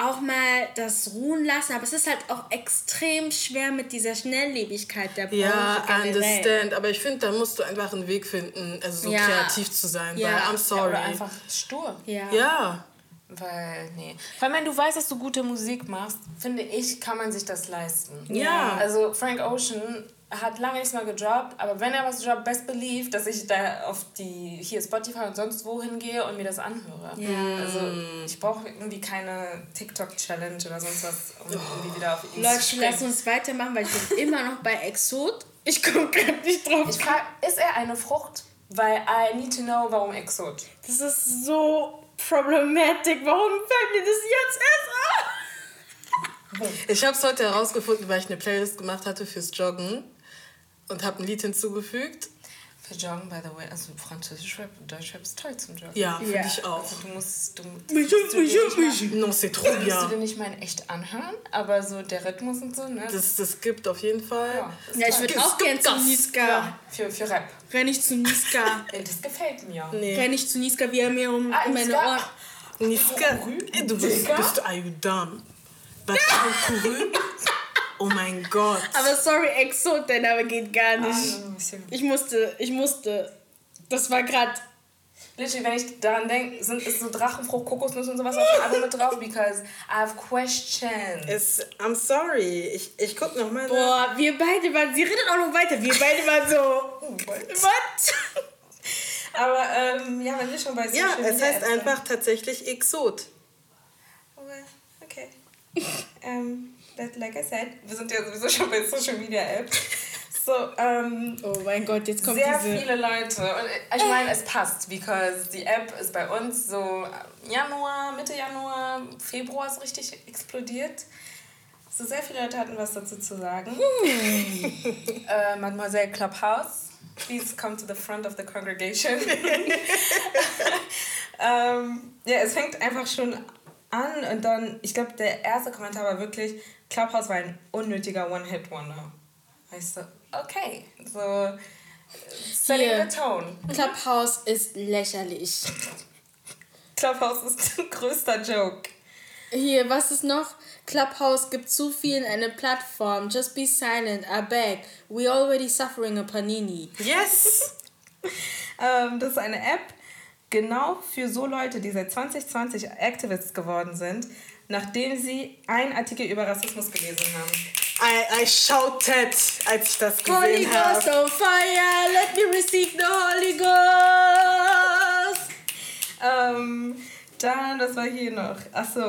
[SPEAKER 2] auch mal das ruhen lassen. Aber es ist halt auch extrem schwer mit dieser Schnelllebigkeit der Branche
[SPEAKER 3] Ja, I
[SPEAKER 2] generell.
[SPEAKER 3] understand. Aber ich finde, da musst du einfach einen Weg finden, also so
[SPEAKER 2] Ja.
[SPEAKER 3] kreativ zu sein.
[SPEAKER 2] Ja.
[SPEAKER 3] Weil I'm
[SPEAKER 1] Ja,
[SPEAKER 3] sorry.
[SPEAKER 1] oder einfach stur.
[SPEAKER 2] Ja.
[SPEAKER 3] ja.
[SPEAKER 1] Weil, nee. Vor allem, wenn du weißt, dass du gute Musik machst, finde ich, kann man sich das leisten.
[SPEAKER 3] Ja.
[SPEAKER 1] Also Frank Ocean hat lange nichts mehr gedroppt, aber wenn er was droppt, best believe, dass ich da auf die hier Spotify und sonst wo hingehe und mir das anhöre. Also ich brauche irgendwie keine TikTok-Challenge oder sonst was, um irgendwie wieder auf ihn zu
[SPEAKER 2] Leute,
[SPEAKER 1] springen.
[SPEAKER 2] lass uns weitermachen, weil ich bin immer noch bei Exot. Ich komme gerade nicht drauf.
[SPEAKER 1] Ich frage, ist er eine Frucht? Weil I need to know, warum Exot.
[SPEAKER 2] Das ist so problematisch. Warum fällt mir das jetzt erst auf?
[SPEAKER 3] Ich habe es heute herausgefunden, weil ich eine Playlist gemacht hatte fürs Joggen und habe ein Lied hinzugefügt.
[SPEAKER 1] Für Joggen, by the way, also Französisch Rap und Deutsch Rap ist toll zum Joggen.
[SPEAKER 3] Ja, finde
[SPEAKER 2] Ja.
[SPEAKER 3] ich auch.
[SPEAKER 1] Also du musst, du,
[SPEAKER 2] Mich,
[SPEAKER 1] musst du
[SPEAKER 2] mich,
[SPEAKER 1] nicht
[SPEAKER 2] mich.
[SPEAKER 1] mal-
[SPEAKER 3] Non, c'est trop
[SPEAKER 1] musst du dir
[SPEAKER 3] bien.
[SPEAKER 1] nicht mal in echt anhören, aber so der Rhythmus und so, ne?
[SPEAKER 3] Das, das gibt auf jeden Fall.
[SPEAKER 1] ja,
[SPEAKER 2] Ja, ich würde auch
[SPEAKER 3] gibt
[SPEAKER 2] gern zu. Niska.
[SPEAKER 1] ja, für, für Rap.
[SPEAKER 2] Renn ich zu Niska.
[SPEAKER 1] Das gefällt mir.
[SPEAKER 3] Nee.
[SPEAKER 2] Renn ich zu Niska, wie er mir um
[SPEAKER 1] Ah,
[SPEAKER 2] in meine
[SPEAKER 1] Niska?
[SPEAKER 2] Ohren.
[SPEAKER 3] Niska, du bist, bist du, are you dumb? Was couru? Oh mein Gott.
[SPEAKER 2] Aber sorry, Exot, der Name geht gar nicht.
[SPEAKER 1] ein bisschen.
[SPEAKER 2] Ich musste, ich musste. Das war gerade.
[SPEAKER 1] Literally, wenn ich daran denke, sind ist so Drachenfrucht, Kokosnuss und sowas auf dem Album mit drauf, because I have questions.
[SPEAKER 3] Es, I'm sorry. Ich, ich guck noch mal. nach.
[SPEAKER 2] Boah, wir beide waren. Sie redet auch noch weiter. Wir beide waren so. Was?
[SPEAKER 1] Aber ähm, ja, wenn wir schon bei Social
[SPEAKER 3] Ja, es
[SPEAKER 1] Media
[SPEAKER 3] heißt einfach tatsächlich Exot.
[SPEAKER 1] Well, okay. um, that, like I said, wir sind ja sowieso schon bei Social Media Apps. So, ähm,
[SPEAKER 2] Oh mein Gott, jetzt kommt
[SPEAKER 1] sehr
[SPEAKER 2] diese.
[SPEAKER 1] viele Leute. Und ich meine, es passt, because die App ist bei uns so Januar, Mitte Januar, Februar ist richtig explodiert. So sehr viele Leute hatten was dazu zu sagen. äh, Mademoiselle Clubhouse, please come to the front of the congregation. ähm, ja, es fängt einfach schon an und dann, ich glaube, der erste Kommentar war wirklich, Clubhouse war ein unnötiger One-Hit-Wonder. Weißt du, okay, so setting
[SPEAKER 2] Hier.
[SPEAKER 1] the tone.
[SPEAKER 2] Clubhouse ist lächerlich.
[SPEAKER 1] Clubhouse ist ein größter Joke.
[SPEAKER 2] Hier, was ist noch? Clubhouse gibt zu vielen eine Plattform. Just be silent, I beg. We already suffering a panini.
[SPEAKER 3] Yes!
[SPEAKER 1] Ähm, das ist eine App genau für so Leute, die seit 2020 Activists geworden sind, nachdem sie einen Artikel über Rassismus gelesen haben.
[SPEAKER 3] I, I shouted, als ich das
[SPEAKER 2] Holy
[SPEAKER 3] gesehen
[SPEAKER 2] Ghost
[SPEAKER 3] habe.
[SPEAKER 2] on fire, let me receive the Holy Ghost.
[SPEAKER 1] Ähm, dann, was war hier noch? Achso,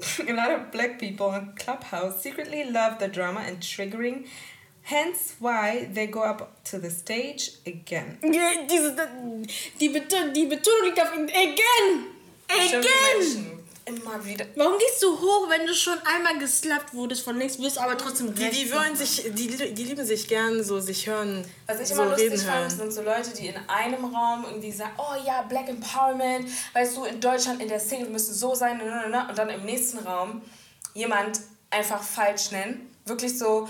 [SPEAKER 1] a lot of black people on Clubhouse secretly love the drama and triggering, hence why they go up to the stage again.
[SPEAKER 2] Ja, Diese, die, Beton, die Betonung liegt auf again. Again.
[SPEAKER 1] Immer wieder.
[SPEAKER 2] Warum gehst du hoch, wenn du schon einmal geslappt wurdest von links, bist aber trotzdem
[SPEAKER 3] Die, die wollen sich, die, die lieben sich gern so sich hören,
[SPEAKER 1] Was ich
[SPEAKER 3] so
[SPEAKER 1] immer lustig
[SPEAKER 3] reden
[SPEAKER 1] fand, sind so Leute, die in einem Raum irgendwie sagen, oh ja, Black Empowerment, weißt du, in Deutschland in der Szene, wir müssen so sein, und dann im nächsten Raum jemand einfach falsch nennen, wirklich so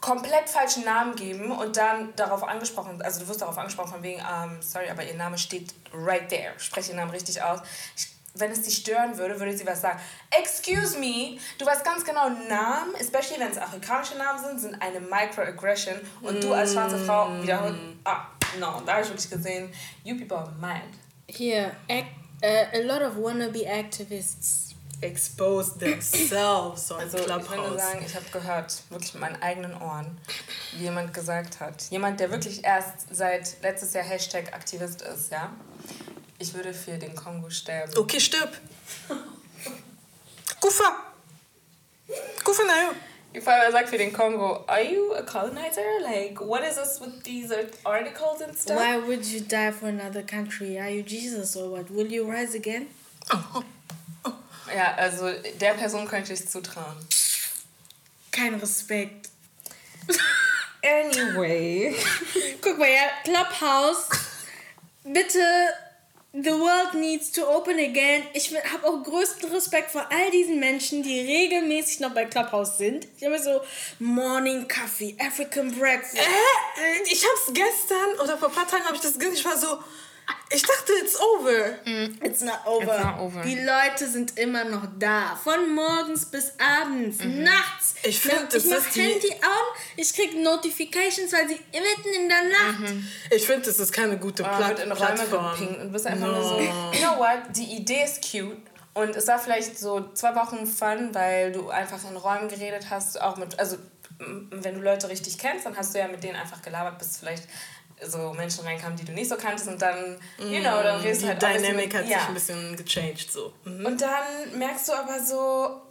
[SPEAKER 1] komplett falschen Namen geben und dann darauf angesprochen, also du wirst darauf angesprochen von wegen, um, sorry, aber ihr Name steht right there, spreche ihren Namen richtig aus. Ich, wenn es dich stören würde, würde sie was sagen. Excuse me, du weißt ganz genau, Namen, especially wenn es afrikanische Namen sind, sind eine Microaggression und du als schwarze Frau wiederholt, ah, no, da habe ich wirklich gesehen, you people are mad.
[SPEAKER 2] Hier, act, uh, a lot of wannabe activists.
[SPEAKER 3] Expose themselves on
[SPEAKER 1] Also ich will nur
[SPEAKER 3] Clubhouse.
[SPEAKER 1] sagen, ich habe gehört, wirklich mit meinen eigenen Ohren, wie jemand gesagt hat. Jemand, der wirklich erst seit letztes Jahr Hashtag Aktivist ist, ja. Ich würde für den Kongo sterben.
[SPEAKER 3] Okay, stirb. Kufa. Kufa nayo.
[SPEAKER 1] If I sagt für den Kongo, are you a colonizer? Like, what is this with these articles and stuff?
[SPEAKER 2] Why would you die for another country? Are you Jesus or what? Will you rise again?
[SPEAKER 1] Ja, also der Person könnte ich zutrauen.
[SPEAKER 2] Kein Respekt.
[SPEAKER 1] Anyway.
[SPEAKER 2] Guck mal, ja, Clubhouse. Bitte, the world needs to open again. Ich habe auch größten Respekt vor all diesen Menschen, die regelmäßig noch bei Clubhouse sind. Ich habe so Morning Coffee, African Breakfast.
[SPEAKER 3] Äh, ich hab's gestern oder vor ein paar Tagen habe ich das gesehen. Ich war so, ich dachte, it's over.
[SPEAKER 2] It's not over.
[SPEAKER 1] It's not over.
[SPEAKER 2] Die Leute sind immer noch da. Von morgens bis abends, nachts.
[SPEAKER 3] Ich find,
[SPEAKER 2] ich
[SPEAKER 3] das
[SPEAKER 2] mach
[SPEAKER 3] ist die-
[SPEAKER 2] Handy an, ich krieg Notifications, weil sie mitten in der Nacht.
[SPEAKER 3] Ich finde, das ist keine gute
[SPEAKER 1] Ah,
[SPEAKER 3] Pla
[SPEAKER 1] wird in Räume
[SPEAKER 3] Plattform.
[SPEAKER 1] gepinkt und bist einfach nur so, you know what, die Idee ist cute. Und es war vielleicht so zwei Wochen Fun, weil du einfach in Räumen geredet hast, auch mit, also wenn du Leute richtig kennst, dann hast du ja mit denen einfach gelabert, bis vielleicht so Menschen reinkamen, die du nicht so kanntest und dann, you know, dann redest du
[SPEAKER 3] Die
[SPEAKER 1] halt auch ein bisschen
[SPEAKER 3] Dynamic hat
[SPEAKER 1] ja.
[SPEAKER 3] sich ein bisschen gechanged. So. Mhm.
[SPEAKER 1] Und dann merkst du aber so,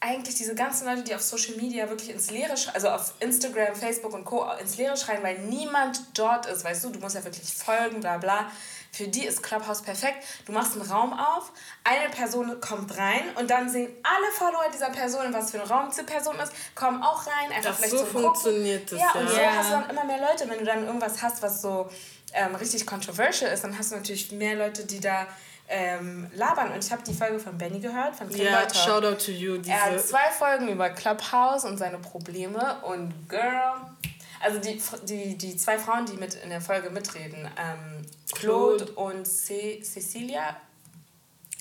[SPEAKER 1] eigentlich diese ganzen Leute, die auf Social Media wirklich ins Leere schreien, also auf Instagram, Facebook und Co. ins Leere schreien, weil niemand dort ist, weißt du, du musst ja wirklich folgen, bla bla. Für die ist Clubhouse perfekt. Du machst einen Raum auf, eine Person kommt rein und dann sehen alle Follower dieser Person, in was für ein Raum diese Person ist, kommen auch rein, einfach
[SPEAKER 3] Ach,
[SPEAKER 1] vielleicht
[SPEAKER 3] so
[SPEAKER 1] zum Gucken.
[SPEAKER 3] funktioniert das,
[SPEAKER 1] Ja, und
[SPEAKER 3] ja.
[SPEAKER 1] so
[SPEAKER 2] Ja.
[SPEAKER 1] hast du dann immer mehr Leute. Wenn du dann irgendwas hast, was so ähm, richtig controversial ist, dann hast du natürlich mehr Leute, die da ähm, labern. Und ich habe die Folge von Benny gehört, von
[SPEAKER 3] Ja,
[SPEAKER 1] Walter.
[SPEAKER 3] shout out to you. Diese,
[SPEAKER 1] Er hat zwei Folgen über Clubhouse und seine Probleme und Girl. Also die, die, die zwei Frauen, die mit in der Folge mitreden, ähm, Claude,
[SPEAKER 3] Claude.
[SPEAKER 1] und Ce Cecilia,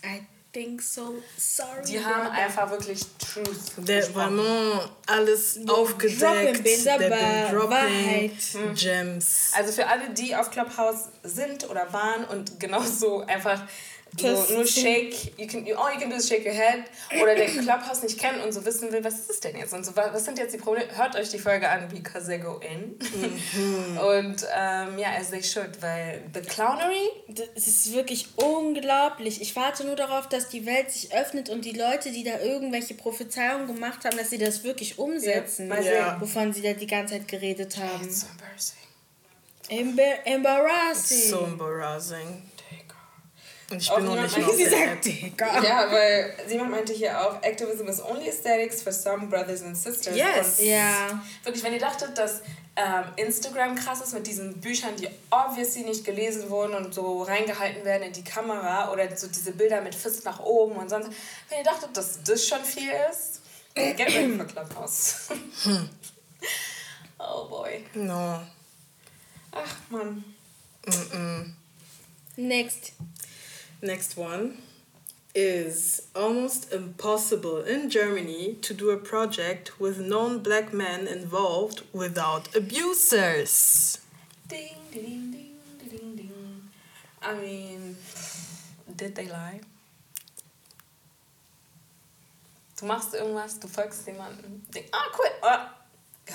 [SPEAKER 2] I think so. Sorry.
[SPEAKER 1] die haben
[SPEAKER 2] brother.
[SPEAKER 1] einfach wirklich Truth
[SPEAKER 3] der vraiment alles aufgedeckt.
[SPEAKER 2] bin
[SPEAKER 3] dropping
[SPEAKER 2] Wahrheit.
[SPEAKER 3] Gems.
[SPEAKER 1] Also für alle, die auf Clubhouse sind oder waren und genauso einfach so
[SPEAKER 2] Das-
[SPEAKER 1] nur shake, you can, you, all you can do is shake your head oder der Clubhouse nicht kennt und so wissen will, was ist es denn jetzt und so, was sind jetzt die Probleme, hört euch die Folge an, because they go in. Und ähm, ja, as they should, weil the clownery,
[SPEAKER 2] Es ist wirklich unglaublich. Ich warte nur darauf, dass die Welt sich öffnet und die Leute, die da irgendwelche Prophezeiungen gemacht haben, dass sie das wirklich umsetzen,
[SPEAKER 1] mal
[SPEAKER 3] sehen.
[SPEAKER 2] wovon sie da die ganze Zeit geredet haben.
[SPEAKER 1] it's so embarrassing.
[SPEAKER 2] Embar embarrassing.
[SPEAKER 3] So embarrassing. Und ich
[SPEAKER 1] Auch
[SPEAKER 3] bin noch nicht
[SPEAKER 1] meinte,
[SPEAKER 2] sie sagt.
[SPEAKER 1] Ja, weil jemand meinte hier auch, Activism is only aesthetics for some brothers and sisters.
[SPEAKER 3] Yes.
[SPEAKER 1] Und
[SPEAKER 2] Ja.
[SPEAKER 1] Wirklich, wenn ihr dachtet, dass ähm, Instagram krass ist mit diesen Büchern, die obviously nicht gelesen wurden und so reingehalten werden in die Kamera oder so diese Bilder mit Fist nach oben und sonst. Wenn ihr dachtet, dass das schon viel ist, get ready for Clubhouse. oh boy.
[SPEAKER 3] No.
[SPEAKER 1] Ach man.
[SPEAKER 2] Next.
[SPEAKER 3] Next one is almost impossible in Germany to do a project with non-black men involved without abusers.
[SPEAKER 1] Ding, ding, ding, ding, ding. I mean, did they lie? Du machst irgendwas, du folgst jemandem. denk, Ah, cool. Ah,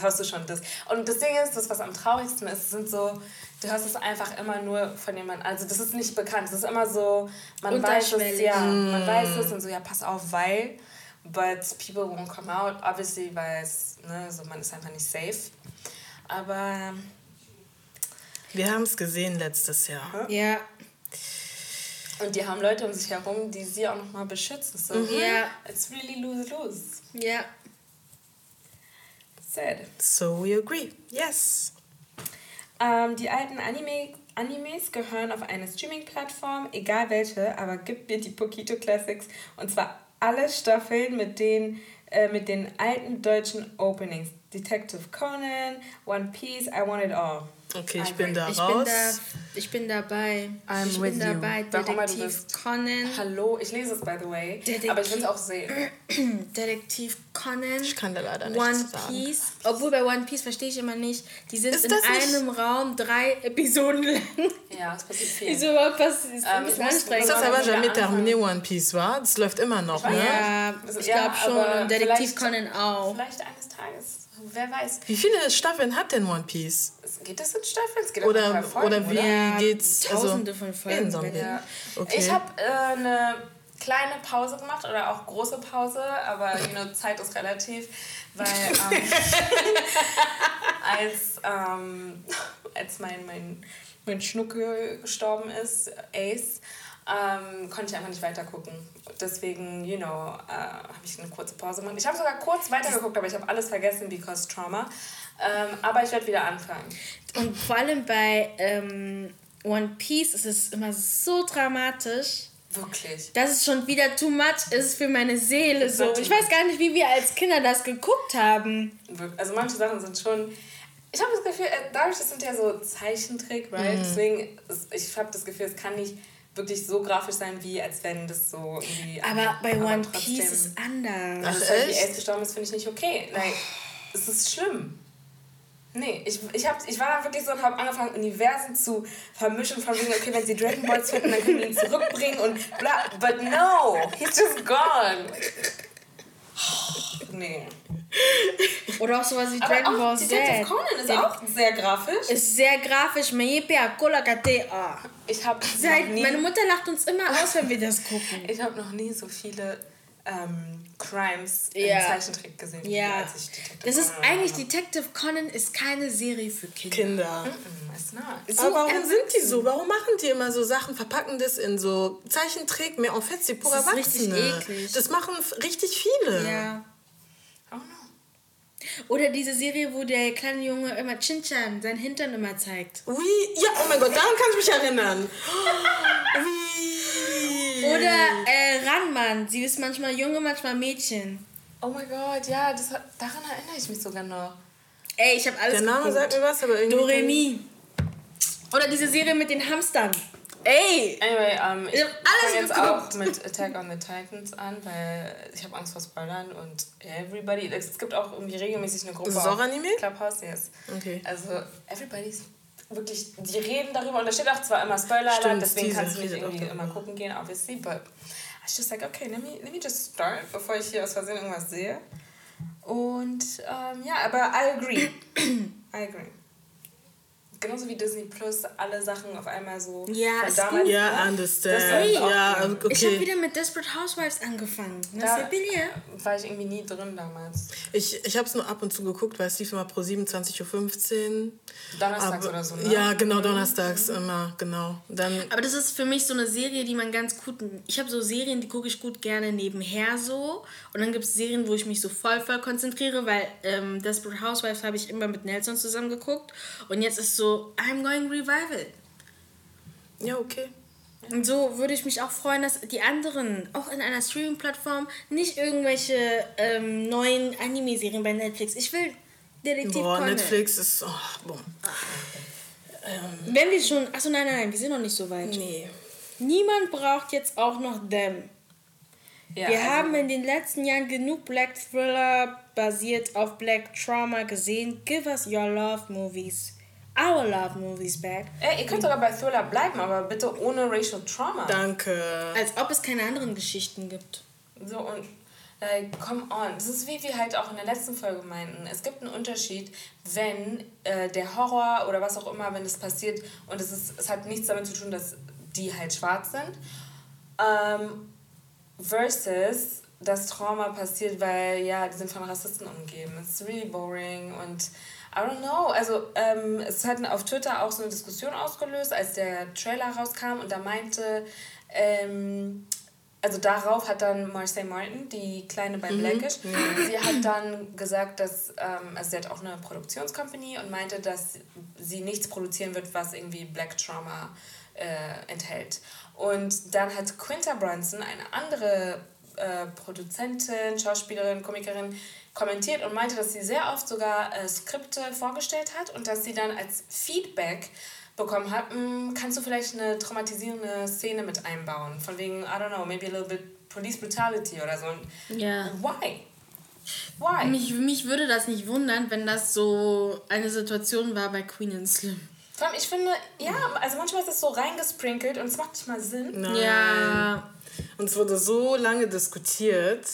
[SPEAKER 1] hörst du schon das. Und das Ding ist, das, was am traurigsten ist, sind so, du hörst es einfach immer nur von jemandem. Also, das ist nicht bekannt. Das ist immer so, man weiß es, ja, man weiß es und so, ja, pass auf, weil. But people won't come out, obviously, weil es, ne, so, man ist einfach nicht safe. Aber
[SPEAKER 3] Wir haben es gesehen letztes Jahr.
[SPEAKER 2] Ja.
[SPEAKER 1] Und die haben Leute um sich herum, die sie auch nochmal beschützen. So,
[SPEAKER 2] Ja.
[SPEAKER 1] It's really lose-lose.
[SPEAKER 2] Ja.
[SPEAKER 1] Sad.
[SPEAKER 3] So we agree. Yes.
[SPEAKER 1] Ähm, die alten Anime, Animes gehören auf eine Streaming-Plattform, egal welche, aber gib mir die Pokito Classics. Und zwar alle Staffeln mit den, äh, mit den alten deutschen Openings. Detective Conan, One Piece, I Want It All.
[SPEAKER 3] Okay, ich bin da
[SPEAKER 2] Ich bin,
[SPEAKER 3] raus.
[SPEAKER 2] da, ich bin dabei.
[SPEAKER 3] I'm
[SPEAKER 2] ich
[SPEAKER 3] with
[SPEAKER 2] bin
[SPEAKER 3] you.
[SPEAKER 2] dabei.
[SPEAKER 1] Du
[SPEAKER 2] Detektiv. Conan.
[SPEAKER 1] Hallo, ich lese es by the way,
[SPEAKER 2] Detektiv-
[SPEAKER 1] aber ich will es auch sehen.
[SPEAKER 2] Detektiv Conan.
[SPEAKER 3] Ich kann da leider nichts
[SPEAKER 2] One
[SPEAKER 3] sagen.
[SPEAKER 2] Piece. Obwohl bei One Piece verstehe ich immer nicht. Die sind
[SPEAKER 3] Ist
[SPEAKER 2] in
[SPEAKER 3] das nicht-
[SPEAKER 2] einem Raum drei Episoden lang.
[SPEAKER 1] Ja, es passiert viel.
[SPEAKER 2] Wieso überhaupt was? Ist ein
[SPEAKER 1] Ähm, ich muss-
[SPEAKER 2] anstrengend.
[SPEAKER 3] Ist das aber jamais terminé One Piece, war? Das läuft immer noch, ne?
[SPEAKER 1] nicht.
[SPEAKER 2] Ja, ich
[SPEAKER 1] ja,
[SPEAKER 2] glaube schon. Detektiv
[SPEAKER 1] vielleicht-
[SPEAKER 2] Conan auch.
[SPEAKER 1] Vielleicht eines Tages. Wer weiß.
[SPEAKER 3] Wie viele Staffeln hat denn One Piece?
[SPEAKER 1] Geht das in Staffeln? Es geht
[SPEAKER 3] Oder-
[SPEAKER 1] Folgen,
[SPEAKER 3] oder wie-
[SPEAKER 1] oder?
[SPEAKER 3] geht's,
[SPEAKER 2] Tausende
[SPEAKER 3] also,
[SPEAKER 2] von Folgen.
[SPEAKER 3] in Zombie.
[SPEAKER 1] Ja.
[SPEAKER 3] Okay.
[SPEAKER 1] Ich habe äh, eine kleine Pause gemacht oder auch große Pause, aber you know, Zeit ist relativ, weil ähm, als, ähm, als mein, mein, mein Schnucke gestorben ist, Ace, ähm, konnte ich einfach nicht weiter gucken. Deswegen, you know, äh, habe ich eine kurze Pause gemacht. Ich habe sogar kurz weitergeguckt, aber ich habe alles vergessen, because Trauma. Ähm, aber ich werde wieder anfangen.
[SPEAKER 2] Und vor allem bei ähm, One Piece ist es immer so dramatisch,
[SPEAKER 1] Wirklich.
[SPEAKER 2] dass es schon wieder too much ist für meine Seele. So. Ich weiß gar nicht, wie wir als Kinder das geguckt haben.
[SPEAKER 1] Also manche Sachen sind schon. Ich habe das Gefühl, äh, dadurch, das sind ja so Zeichentrick, right? Deswegen, ist- ich habe das Gefühl, es kann nicht wirklich so grafisch sein, wie als wenn das so irgendwie.
[SPEAKER 2] Aber bei One
[SPEAKER 1] trotzdem-
[SPEAKER 2] Piece ist es anders.
[SPEAKER 1] Also, halt die? Ace gestorben ist, finde ich nicht okay. Like, es ist schlimm. Nee, ich, ich, hab, ich war dann wirklich so und habe angefangen, Universen zu vermischen, von wegen, okay, wenn sie Dragon Balls finden, dann können die ihn zurückbringen und bla. But no, he's just gone. Nee.
[SPEAKER 2] Oder auch sowas wie
[SPEAKER 1] Aber
[SPEAKER 2] Dragon Ball
[SPEAKER 1] auch
[SPEAKER 2] Z.
[SPEAKER 1] Detective Conan ist auch sehr grafisch.
[SPEAKER 2] Ist sehr grafisch. Meyepe Akola Kate A.
[SPEAKER 1] Ich habe
[SPEAKER 2] Meine Mutter lacht uns immer aus, wenn wir das gucken.
[SPEAKER 1] ich hab noch nie so viele ähm, Crimes
[SPEAKER 2] Ja.
[SPEAKER 1] im Zeichentrick gesehen, wie
[SPEAKER 2] Ja.
[SPEAKER 1] als ich Detective
[SPEAKER 2] Das ist
[SPEAKER 1] Conan
[SPEAKER 2] eigentlich,
[SPEAKER 1] habe.
[SPEAKER 2] Detective Conan ist keine Serie für Kinder.
[SPEAKER 3] Kinder.
[SPEAKER 1] Mm, It's not.
[SPEAKER 2] So
[SPEAKER 3] Aber warum
[SPEAKER 2] erwachsen.
[SPEAKER 3] sind die so? Warum machen die immer so Sachen, verpacken das in so Zeichentrick, mehr en fait, c'est pour
[SPEAKER 2] Das ist richtig eklig.
[SPEAKER 3] Das machen richtig viele.
[SPEAKER 2] Ja. Oder diese Serie, wo der kleine Junge immer Chinchan, seinen Hintern immer zeigt.
[SPEAKER 3] Oui, ja, oh mein Gott, daran kann ich mich erinnern. Oui.
[SPEAKER 2] Oder äh, Ranman, sie ist manchmal Junge, manchmal Mädchen.
[SPEAKER 1] Oh mein Gott, ja, das, daran erinnere ich mich sogar noch.
[SPEAKER 2] Ey, ich habe alles
[SPEAKER 3] Der Name
[SPEAKER 2] geguckt.
[SPEAKER 3] sagt mir was, aber irgendwie...
[SPEAKER 2] Doremi. Oder diese Serie mit den Hamstern. Ey!
[SPEAKER 1] Anyway, ähm, ich fange jetzt
[SPEAKER 2] geguckt.
[SPEAKER 1] auch mit Attack on the Titans an, weil ich habe Angst vor Spoilern und everybody, es gibt auch irgendwie regelmäßig eine Gruppe
[SPEAKER 3] Ist es auch Anime?
[SPEAKER 1] Clubhouse, yes.
[SPEAKER 3] Okay.
[SPEAKER 1] Also everybody's wirklich, die reden darüber und da steht auch zwar immer Spoiler
[SPEAKER 3] Stimmt,
[SPEAKER 1] deswegen
[SPEAKER 3] Teaser
[SPEAKER 1] kannst du nicht irgendwie immer gucken gehen, obviously, but I was just like, okay, let me, let me just start, bevor ich hier aus Versehen irgendwas sehe. Und ähm, ja, aber I agree. I agree. Genauso wie Disney Plus alle Sachen auf einmal so
[SPEAKER 2] Ja,
[SPEAKER 1] von damals.
[SPEAKER 3] Ja,
[SPEAKER 1] ne?
[SPEAKER 3] understand. Ja,
[SPEAKER 1] cool.
[SPEAKER 3] okay.
[SPEAKER 2] Ich habe wieder mit Desperate Housewives angefangen.
[SPEAKER 1] Da war ich irgendwie nie drin damals.
[SPEAKER 3] Ich, ich habe es nur ab und zu geguckt, weil es lief immer pro 27.15 Uhr.
[SPEAKER 1] Donnerstags
[SPEAKER 3] Aber-
[SPEAKER 1] oder so, ne?
[SPEAKER 3] Ja, genau, donnerstags immer, genau. Dann,
[SPEAKER 2] Aber das ist für mich so eine Serie, die man ganz gut. Ich habe so Serien, die gucke ich gut gerne nebenher so. Und dann gibt es Serien, wo ich mich so voll, voll konzentriere, weil ähm, Desperate Housewives habe ich immer mit Nelson zusammen geguckt. Und jetzt ist so I'm Going Revival.
[SPEAKER 3] ja, okay.
[SPEAKER 2] Und so würde ich mich auch freuen, dass die anderen auch in einer Streaming-Plattform nicht irgendwelche ähm, neuen Anime-Serien bei Netflix. Ich will Detektiv
[SPEAKER 3] Boah,
[SPEAKER 2] Conan.
[SPEAKER 3] Netflix ist, oh, boah.
[SPEAKER 2] Wenn wir schon. Achso, nein, nein, nein, wir sind noch nicht so weit.
[SPEAKER 3] Nee.
[SPEAKER 2] Niemand braucht jetzt auch noch Them.
[SPEAKER 1] Ja,
[SPEAKER 2] Wir
[SPEAKER 1] also-
[SPEAKER 2] haben in den letzten Jahren genug Black Thriller basiert auf Black Trauma gesehen. Give us your love movies. Our love movies back.
[SPEAKER 1] Ey, ihr könnt sogar bei Thriller bleiben, aber bitte ohne Racial Trauma.
[SPEAKER 3] Danke.
[SPEAKER 2] Als ob es keine anderen Geschichten gibt.
[SPEAKER 1] So und like, come on. Das ist wie wir halt auch in der letzten Folge meinten. Es gibt einen Unterschied, wenn äh, der Horror oder was auch immer, wenn es passiert und es, ist, es hat nichts damit zu tun, dass die halt schwarz sind. Ähm, versus das Trauma passiert, weil ja, die sind von Rassisten umgeben. It's really boring und I don't know. Also ähm, es hat auf Twitter auch so eine Diskussion ausgelöst, als der Trailer rauskam und da meinte, ähm, also darauf hat dann Marseille Martin, die Kleine bei Blackish, sie hat dann gesagt, dass, ähm, also sie hat auch eine Produktionscompany und meinte, dass sie nichts produzieren wird, was irgendwie Black Trauma äh, enthält. Und dann hat Quinta Brunson, eine andere äh, Produzentin, Schauspielerin, Komikerin, kommentiert und meinte, dass sie sehr oft sogar äh, Skripte vorgestellt hat und dass sie dann als Feedback bekommen hat, "Mm, kannst du vielleicht eine traumatisierende Szene mit einbauen? Von wegen, I don't know, maybe a little bit Police Brutality oder so. Und
[SPEAKER 2] Ja.
[SPEAKER 1] Why? Why?
[SPEAKER 2] Mich, mich würde das nicht wundern, wenn das so eine Situation war bei Queen and Slim.
[SPEAKER 1] Vor allem, ich finde, ja, also manchmal ist das so reingesprinkelt und es macht nicht mal Sinn.
[SPEAKER 3] Nein.
[SPEAKER 2] Ja.
[SPEAKER 3] Und es wurde so lange diskutiert,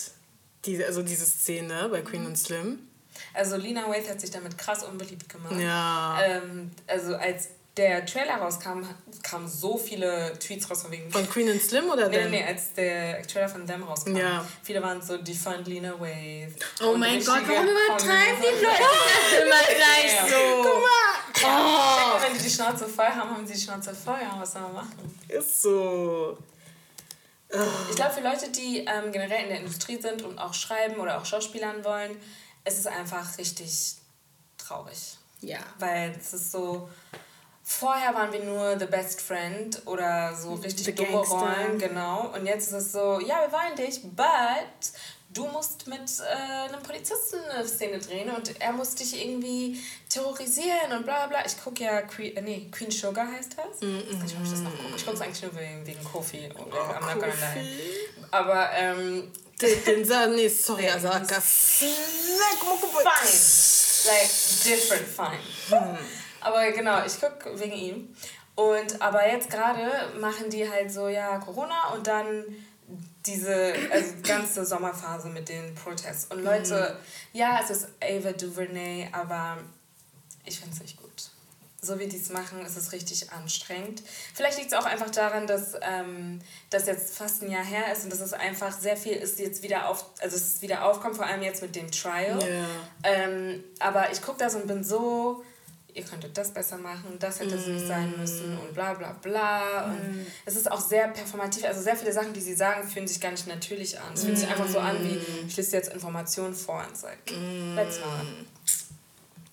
[SPEAKER 3] diese, also diese Szene bei Queen und Slim.
[SPEAKER 1] Also Lena Waithe hat sich damit krass unbeliebt gemacht.
[SPEAKER 3] Ja.
[SPEAKER 1] Ähm, also als der Trailer rauskam, kamen so viele Tweets raus von wegen...
[SPEAKER 3] Von Queen and Slim oder
[SPEAKER 1] Nee,
[SPEAKER 3] Them?
[SPEAKER 1] nee, als der Trailer von Them rauskam.
[SPEAKER 3] Ja.
[SPEAKER 1] Viele waren so, defund Lena Waithe.
[SPEAKER 2] Oh mein Gott, warum übertreiben die Leute das immer gleich so? Guck mal.
[SPEAKER 1] Ja, Wenn die die Schnauze voll haben, haben sie die Schnauze voll. Ja, was soll man machen?
[SPEAKER 3] Ist so.
[SPEAKER 1] Ich glaube, für Leute, die ähm, generell in der Industrie sind und auch schreiben oder auch Schauspielern wollen, ist es einfach richtig traurig.
[SPEAKER 2] Ja.
[SPEAKER 1] Weil es ist so, vorher waren wir nur the best friend oder so richtig dumme. Rollen, genau. Und jetzt ist es so, ja, wir wollen dich, but du musst mit äh, einem Polizisten eine Szene drehen und er muss dich irgendwie terrorisieren und bla bla. Ich gucke ja, Queen, äh, nee, Queen Sugar heißt das. Nicht, ob ich das noch gucke. Ich gucke es eigentlich nur wegen, wegen Kofi und wegen gonna lie. Aber, ähm,
[SPEAKER 3] Den, den nee, sorry, Asaka.
[SPEAKER 1] fine. Like, different fine. Aber genau, ich gucke wegen ihm. Und aber jetzt gerade machen die halt so, ja, Corona und dann diese also ganze Sommerphase mit den Protests. Und Leute, ja, es ist Ava DuVernay, aber ich finde es nicht gut. So wie die es machen, ist es richtig anstrengend. Vielleicht liegt es auch einfach daran, dass ähm, das jetzt fast ein Jahr her ist und dass es einfach sehr viel ist jetzt wieder auf, also es ist wieder aufkommt, vor allem jetzt mit dem Trial.
[SPEAKER 3] Ja.
[SPEAKER 1] Ähm, aber ich gucke das und bin so, ihr könntet das besser machen, das hätte es nicht sein müssen und bla bla bla. Und es ist auch sehr performativ, also sehr viele Sachen, die sie sagen, fühlen sich gar nicht natürlich an. Es fühlt sich einfach so an, wie ich lese jetzt Informationen vor und sage, let's not.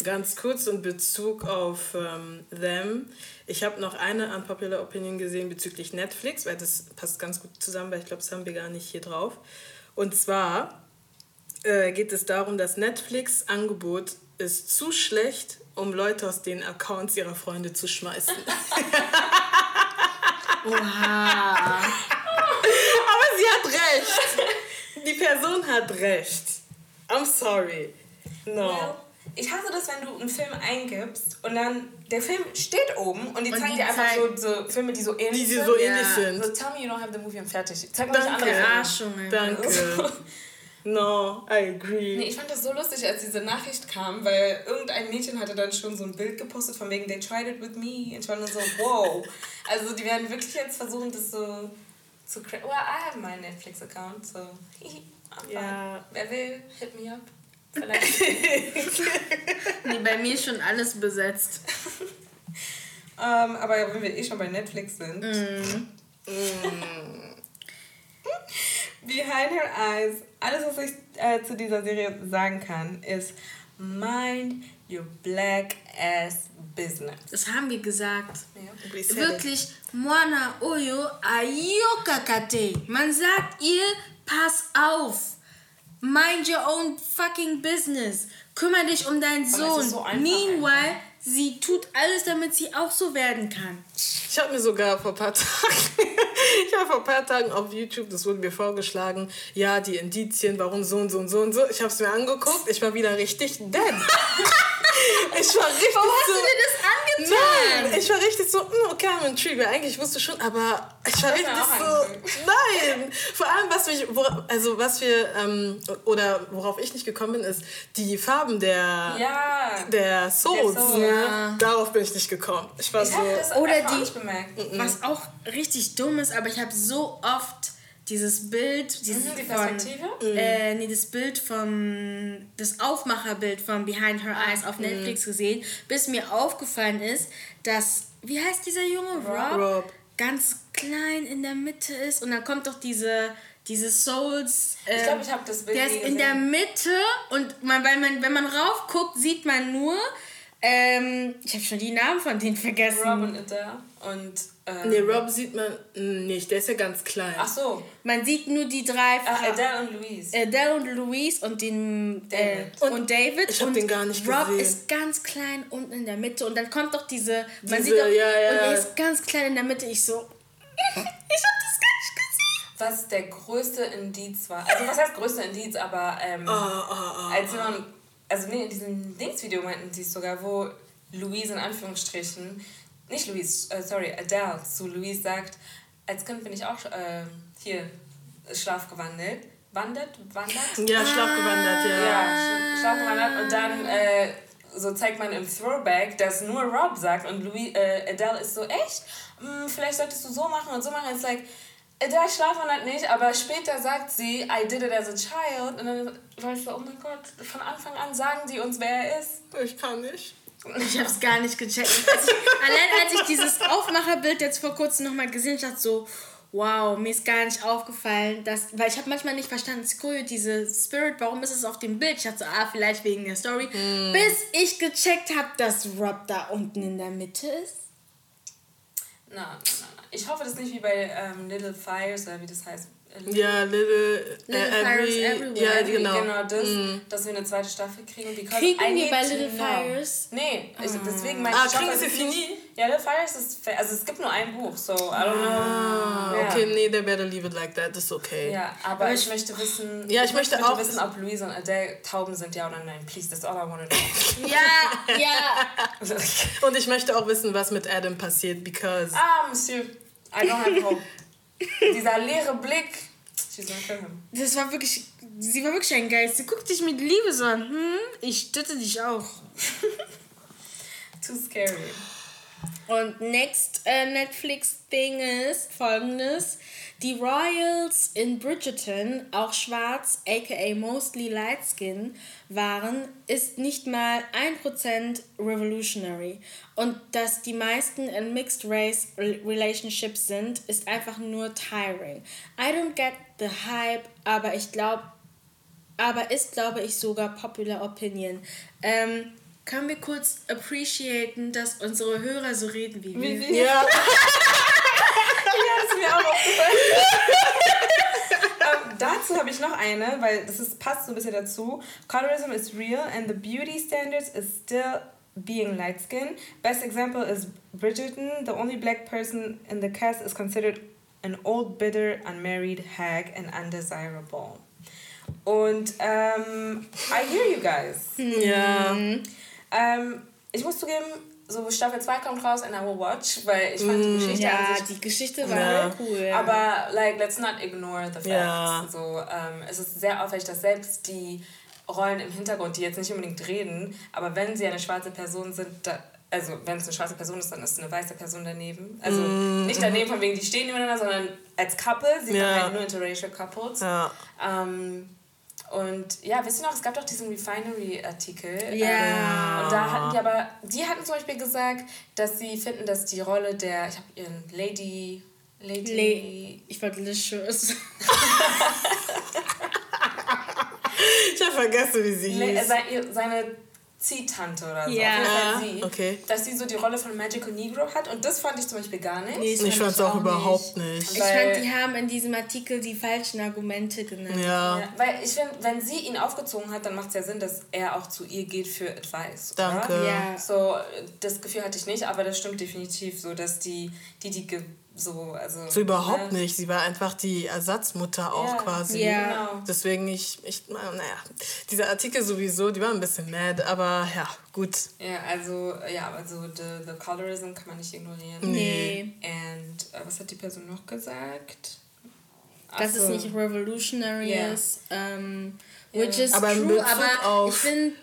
[SPEAKER 3] Ganz kurz in Bezug auf ähm, Them. Ich habe noch eine unpopular Opinion gesehen bezüglich Netflix, weil das passt ganz gut zusammen, weil ich glaube, das haben wir gar nicht hier drauf. Und zwar äh, geht es darum, dass Netflix Angebot ist zu schlecht, um Leute aus den Accounts ihrer Freunde zu schmeißen.
[SPEAKER 2] Oha.
[SPEAKER 3] Aber sie hat recht. Die Person hat recht. I'm sorry. No.
[SPEAKER 1] Well, ich hasse das, wenn du einen Film eingibst und dann der Film steht oben und die
[SPEAKER 2] Und
[SPEAKER 1] zeigen
[SPEAKER 2] die
[SPEAKER 1] dir einfach so,
[SPEAKER 2] zeigen-
[SPEAKER 1] so Filme, die so ähnlich
[SPEAKER 3] Die
[SPEAKER 1] sind.
[SPEAKER 3] so
[SPEAKER 2] Ja.
[SPEAKER 3] ähnlich sind.
[SPEAKER 1] So, tell me you don't have the movie und fertig. Zeig mir
[SPEAKER 3] Danke.
[SPEAKER 1] andere.
[SPEAKER 3] Danke. No, I agree.
[SPEAKER 1] Nee, ich fand das so lustig, als diese Nachricht kam, weil irgendein Mädchen hatte dann schon so ein Bild gepostet von wegen, they tried it with me. Und ich war nur so, wow. Also die werden wirklich jetzt versuchen, das so zu Well, I have my Netflix-Account, so.
[SPEAKER 3] Ja.
[SPEAKER 1] Wer will, hit me up. Vielleicht.
[SPEAKER 2] Nee, bei mir ist schon alles besetzt.
[SPEAKER 1] ähm, aber wenn wir eh schon bei Netflix sind.
[SPEAKER 3] Mm.
[SPEAKER 1] Behind Her Eyes, alles, was ich äh, zu dieser Serie sagen kann, ist Mind Your Black Ass Business.
[SPEAKER 2] Das haben wir gesagt.
[SPEAKER 1] Ja.
[SPEAKER 2] Wirklich, Mwana Oyo Ayokakate. Man sagt ihr, pass auf. Mind your own fucking business. Kümmer dich um deinen Sohn.
[SPEAKER 1] so einfach
[SPEAKER 2] Meanwhile, sie tut alles, damit sie auch so werden kann.
[SPEAKER 3] Ich habe mir sogar vor ein paar Tagen, ich habe vor ein paar Tagen auf YouTube, das wurde mir vorgeschlagen, ja, die Indizien, warum so und so und so und so. Ich habe es mir angeguckt, ich war wieder richtig dead. ich war richtig
[SPEAKER 2] Warum hast
[SPEAKER 3] so,
[SPEAKER 2] du dir das?
[SPEAKER 3] Nein, ich war richtig so, hm, okay, I'm intrigued, eigentlich wusste ich schon, aber ich war richtig so, nein. Vor allem, was mich, wora- also was wir, ähm, oder worauf ich nicht gekommen bin, ist die Farben der,
[SPEAKER 1] Ja.
[SPEAKER 3] der Souls.
[SPEAKER 1] Der Soul,
[SPEAKER 3] ne?
[SPEAKER 2] ja.
[SPEAKER 3] Darauf bin ich nicht gekommen. Ich war
[SPEAKER 1] Ich
[SPEAKER 3] so,
[SPEAKER 2] Oder die-
[SPEAKER 1] nicht bemerkt.
[SPEAKER 2] Was auch richtig dumm ist, aber ich habe so oft dieses Bild, dieses
[SPEAKER 1] Mhm, die
[SPEAKER 2] von,
[SPEAKER 1] Perspektive?
[SPEAKER 2] äh, nee, das Bild vom, das Aufmacherbild von Behind Her Eyes auf Netflix gesehen, bis mir aufgefallen ist, dass, wie heißt dieser Junge? Rob?
[SPEAKER 3] Rob.
[SPEAKER 2] Ganz klein in der Mitte ist und dann kommt doch diese, diese Souls.
[SPEAKER 1] Ich
[SPEAKER 2] äh,
[SPEAKER 1] glaube, ich habe das Bild
[SPEAKER 2] der ist in der. Mitte und man, weil man, wenn man raufguckt, sieht man nur, ähm, ich habe schon die Namen von denen vergessen.
[SPEAKER 1] Rob und Adele und... Ähm,
[SPEAKER 3] nee, Rob sieht man nicht, der ist ja ganz klein.
[SPEAKER 1] Ach so,
[SPEAKER 2] Man sieht nur die drei
[SPEAKER 1] Ach, Adele und Louise.
[SPEAKER 2] Adele und Louise und den äh,
[SPEAKER 1] David.
[SPEAKER 2] und,
[SPEAKER 3] Und
[SPEAKER 2] David.
[SPEAKER 3] ich hab
[SPEAKER 2] und
[SPEAKER 3] den gar nicht
[SPEAKER 2] Rob
[SPEAKER 3] gesehen.
[SPEAKER 2] ist ganz klein unten in der Mitte und dann kommt doch diese. man
[SPEAKER 3] Diese,
[SPEAKER 2] sieht doch,
[SPEAKER 3] ja, ja.
[SPEAKER 2] Und er ist ganz klein in der Mitte. Ich so. ich hab das gar nicht gesehen.
[SPEAKER 1] was der größte Indiz war. Also was heißt größte Indiz, aber ähm,
[SPEAKER 3] Ah,
[SPEAKER 1] als man, also nee, in diesem Dingsvideo meinten sie es sogar, wo Louise in Anführungsstrichen, nicht Louise, äh, sorry, Adele zu Louise sagt, als Kind bin ich auch äh, hier schlafgewandelt, wandert, wandert.
[SPEAKER 3] Ja, schlafgewandert, ja.
[SPEAKER 1] Ja, schlafgewandert. Und dann äh, so zeigt man im Throwback, dass nur Rob sagt und Louis, äh, Adele ist so, echt? Hm, vielleicht solltest du so machen und so machen. It's like, Adele schlafwandert nicht, aber später sagt sie, I did it as a child. Und dann ich so, oh mein Gott, von Anfang an sagen die uns, wer er ist.
[SPEAKER 3] Ich kann nicht.
[SPEAKER 2] Ich hab's gar nicht gecheckt. Als ich, allein als ich dieses Aufmacherbild jetzt vor kurzem nochmal gesehen habe, ich dachte so, wow, mir ist gar nicht aufgefallen, dass, weil ich habe manchmal nicht verstanden, Skoyo, diese Spirit, warum ist es auf dem Bild? Ich dachte so, ah, vielleicht wegen der Story. Bis ich gecheckt habe, dass Rob da unten in der Mitte ist.
[SPEAKER 1] Nein, nein, nein. Ich hoffe, das ist nicht wie bei ähm, Little Fires oder wie das heißt.
[SPEAKER 3] Ja, Little,
[SPEAKER 2] Little
[SPEAKER 3] äh,
[SPEAKER 2] Fires
[SPEAKER 3] every,
[SPEAKER 2] Everywhere.
[SPEAKER 3] Ja, genau.
[SPEAKER 1] genau das,
[SPEAKER 3] Mm.
[SPEAKER 1] dass wir eine zweite Staffel kriegen. Because
[SPEAKER 2] Kriegen
[SPEAKER 1] I
[SPEAKER 2] wir bei Little
[SPEAKER 1] know.
[SPEAKER 2] Fires?
[SPEAKER 1] Nee, ich, deswegen meine
[SPEAKER 3] Ah,
[SPEAKER 1] ich, ich
[SPEAKER 3] kriegen sie fini?
[SPEAKER 1] Ja, Little Fires ist, also es gibt nur ein Buch, so I don't know.
[SPEAKER 3] Ah,
[SPEAKER 1] Ja.
[SPEAKER 3] okay, nee, they better leave it like that, ist okay.
[SPEAKER 1] Ja, aber
[SPEAKER 2] Aber
[SPEAKER 1] ich,
[SPEAKER 2] ich-
[SPEAKER 1] möchte wissen,
[SPEAKER 3] Ja, ich möchte
[SPEAKER 1] bitte
[SPEAKER 3] auch
[SPEAKER 1] wissen, ob Louise und Adele Tauben sind, ja oder nein. Please, that's all I want to know.
[SPEAKER 2] Ja, ja.
[SPEAKER 3] Und ich möchte auch wissen, was mit Adam passiert, because...
[SPEAKER 1] ah, Monsieur, I don't have hope. Dieser leere Blick.
[SPEAKER 2] Das war wirklich, sie war wirklich ein Geist. Sie guckt dich mit Liebe so an. Hm, ich stütze dich auch.
[SPEAKER 1] Too scary.
[SPEAKER 2] Und next äh, Netflix-Ding ist folgendes. Die Royals in Bridgerton, auch schwarz, aka mostly light skin, waren, ist nicht mal 1% revolutionary. Und dass die meisten in Mixed Race Re- Relationships sind, ist einfach nur tiring. I don't get the hype, aber ich glaube, aber ist, glaube ich, sogar Popular Opinion. Ähm, können wir kurz appreciaten, dass unsere Hörer so reden wie wir?
[SPEAKER 1] Wie wir?
[SPEAKER 3] Ja,
[SPEAKER 1] Ja, das ist mir auch aufgefallen. ähm, dazu habe ich noch eine, weil das ist, passt so ein bisschen dazu. Colorism is real and the beauty standards is still being light skinned. Best example is Bridgerton. The only black person in the cast is considered an old, bitter, unmarried hag and undesirable. Und ähm, I hear you guys.
[SPEAKER 3] ja.
[SPEAKER 1] Ähm, ich muss zugeben, so Staffel 2 kommt raus and I will watch, weil ich fand die Geschichte
[SPEAKER 2] Ja, die Geschichte war
[SPEAKER 3] Ja.
[SPEAKER 2] cool.
[SPEAKER 1] aber like, let's not ignore the facts.
[SPEAKER 3] Ja.
[SPEAKER 1] So, ähm, es ist sehr auffällig, dass selbst die Rollen im Hintergrund, die jetzt nicht unbedingt reden, aber wenn sie eine schwarze Person sind, da, also wenn es eine schwarze Person ist, dann ist eine weiße Person daneben. Also nicht daneben von wegen, die stehen nebeneinander, sondern als Couple, sie sind
[SPEAKER 3] Ja.
[SPEAKER 1] halt nur interracial couples.
[SPEAKER 3] Ja.
[SPEAKER 1] Ähm, und ja, wisst ihr noch, es gab doch diesen Refinery-Artikel.
[SPEAKER 2] Ja.
[SPEAKER 1] Ähm, und da hatten die aber, die hatten zum Beispiel gesagt, dass sie finden, dass die Rolle der, ich habe ihren Lady, Lady,
[SPEAKER 2] Le ich war delicious.
[SPEAKER 3] Ich habe vergessen, wie sie
[SPEAKER 1] Le
[SPEAKER 3] hieß.
[SPEAKER 1] seine, seine Ziehtante oder so.
[SPEAKER 2] Ja.
[SPEAKER 1] Sie,
[SPEAKER 3] okay.
[SPEAKER 1] Dass sie so die Rolle von Magical Negro hat und das fand ich zum Beispiel gar nicht.
[SPEAKER 2] Nee,
[SPEAKER 3] Ich
[SPEAKER 2] fand
[SPEAKER 3] es auch
[SPEAKER 2] nicht.
[SPEAKER 3] überhaupt nicht.
[SPEAKER 2] Ich fand, die haben in diesem Artikel die falschen Argumente genannt.
[SPEAKER 3] Ja.
[SPEAKER 1] Ja, weil ich finde, wenn sie ihn aufgezogen hat, dann macht es ja Sinn, dass er auch zu ihr geht für Advice.
[SPEAKER 3] Danke.
[SPEAKER 1] Oder?
[SPEAKER 2] Ja.
[SPEAKER 1] So, das Gefühl hatte ich nicht, aber das stimmt definitiv so, dass die, die, die so, also.
[SPEAKER 3] So überhaupt
[SPEAKER 1] ne?
[SPEAKER 3] nicht. Sie war einfach die Ersatzmutter auch
[SPEAKER 1] Ja.
[SPEAKER 3] quasi.
[SPEAKER 2] Ja.
[SPEAKER 1] Genau.
[SPEAKER 3] Deswegen, ich, ich, naja, dieser Artikel sowieso, die war ein bisschen mad, aber ja, gut.
[SPEAKER 1] Ja, also, ja, also the, the colorism kann man nicht ignorieren.
[SPEAKER 2] Nee,
[SPEAKER 1] Und äh, was hat die Person noch gesagt?
[SPEAKER 2] Dass es
[SPEAKER 1] so.
[SPEAKER 2] nicht revolutionary
[SPEAKER 1] Ja.
[SPEAKER 2] ist. Ähm,
[SPEAKER 1] Ja.
[SPEAKER 2] which is
[SPEAKER 3] Aber in
[SPEAKER 2] true,
[SPEAKER 3] Bezug
[SPEAKER 2] aber
[SPEAKER 3] auf-
[SPEAKER 2] ich finde,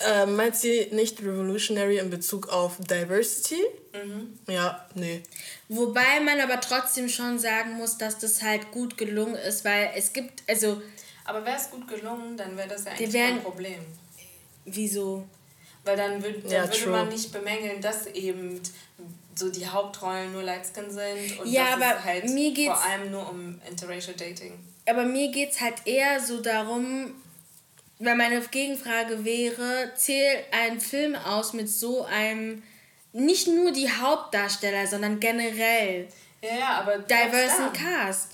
[SPEAKER 3] Äh, meint sie nicht revolutionary in Bezug auf Diversity?
[SPEAKER 1] Mhm.
[SPEAKER 3] Ja, nee.
[SPEAKER 2] wobei man aber trotzdem schon sagen muss, dass das halt gut gelungen ist, weil es gibt, also,
[SPEAKER 1] Aber wäre es gut gelungen, dann wäre das ja eigentlich
[SPEAKER 2] wären-
[SPEAKER 1] kein Problem.
[SPEAKER 2] wieso?
[SPEAKER 1] Weil dann, würd, dann
[SPEAKER 3] Ja,
[SPEAKER 1] würde
[SPEAKER 3] true.
[SPEAKER 1] man nicht bemängeln, dass eben so die Hauptrollen nur Lightskin sind und
[SPEAKER 2] Ja,
[SPEAKER 1] dass
[SPEAKER 2] aber
[SPEAKER 1] es halt
[SPEAKER 2] mir geht's-
[SPEAKER 1] vor allem nur um interracial Dating.
[SPEAKER 2] Aber mir geht es halt eher so darum, weil meine Gegenfrage wäre, zählt ein Film aus mit so einem, nicht nur die Hauptdarsteller, sondern generell
[SPEAKER 1] Ja, ja, aber
[SPEAKER 2] diversen Cast.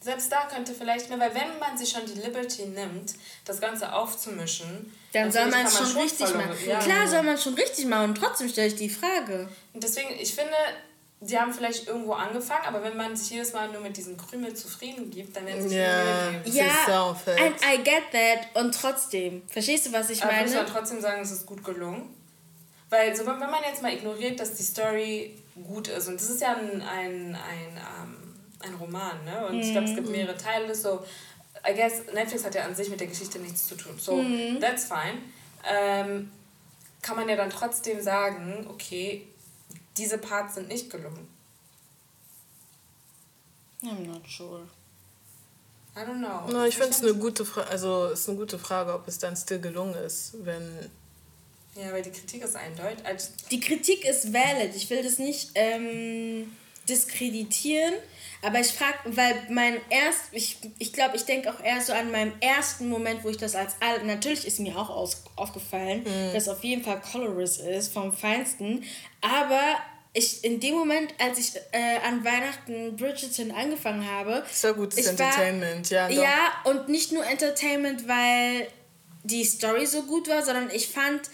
[SPEAKER 1] selbst da könnte vielleicht mehr, weil wenn man sich schon die Liberty nimmt, das Ganze aufzumischen,
[SPEAKER 2] Dann soll
[SPEAKER 1] finde
[SPEAKER 2] man es schon richtig machen.
[SPEAKER 1] Ja.
[SPEAKER 2] Klar soll man schon richtig machen und trotzdem stelle ich die Frage.
[SPEAKER 1] Und deswegen, ich finde, sie haben vielleicht irgendwo angefangen, aber wenn man sich jedes Mal nur mit diesem Krümel zufrieden gibt, dann werden sie sich
[SPEAKER 3] Ja.
[SPEAKER 1] yeah. Mühe geben.
[SPEAKER 2] Ja, and I get that und trotzdem. Verstehst du, was ich
[SPEAKER 1] Aber muss man
[SPEAKER 2] meine?
[SPEAKER 1] trotzdem sagen, es ist gut gelungen. Weil so, wenn man jetzt mal ignoriert, dass die Story gut ist, und das ist ja ein, ein, ein, ähm, ein Roman, ne? Und ich glaube, es gibt mehrere Teile, so I guess Netflix hat ja an sich mit der Geschichte nichts zu tun. So,
[SPEAKER 2] Mhm.
[SPEAKER 1] that's fine. Ähm, kann man ja dann trotzdem sagen, okay, diese Parts sind nicht gelungen.
[SPEAKER 2] I'm not sure.
[SPEAKER 1] I don't know.
[SPEAKER 3] No, ich finde es eine gute Frage, also ist eine gute Frage, ob es dann still gelungen ist, wenn
[SPEAKER 1] Ja, weil die Kritik ist eindeutig. Also,
[SPEAKER 2] Die Kritik ist valid. Ich will das nicht ähm, diskreditieren, aber ich frage, weil mein erst, ich, ich glaube, ich denke auch eher so an meinem ersten Moment, wo ich das als all, natürlich ist mir auch aus, aufgefallen, dass auf jeden Fall Colorist ist vom Feinsten, aber ich in dem Moment, als ich äh, an Weihnachten Bridgerton angefangen habe,
[SPEAKER 3] ja gutes
[SPEAKER 2] ich war-
[SPEAKER 3] Entertainment, ja. doch.
[SPEAKER 2] ja, und nicht nur Entertainment, weil die Story so gut war, sondern ich fand,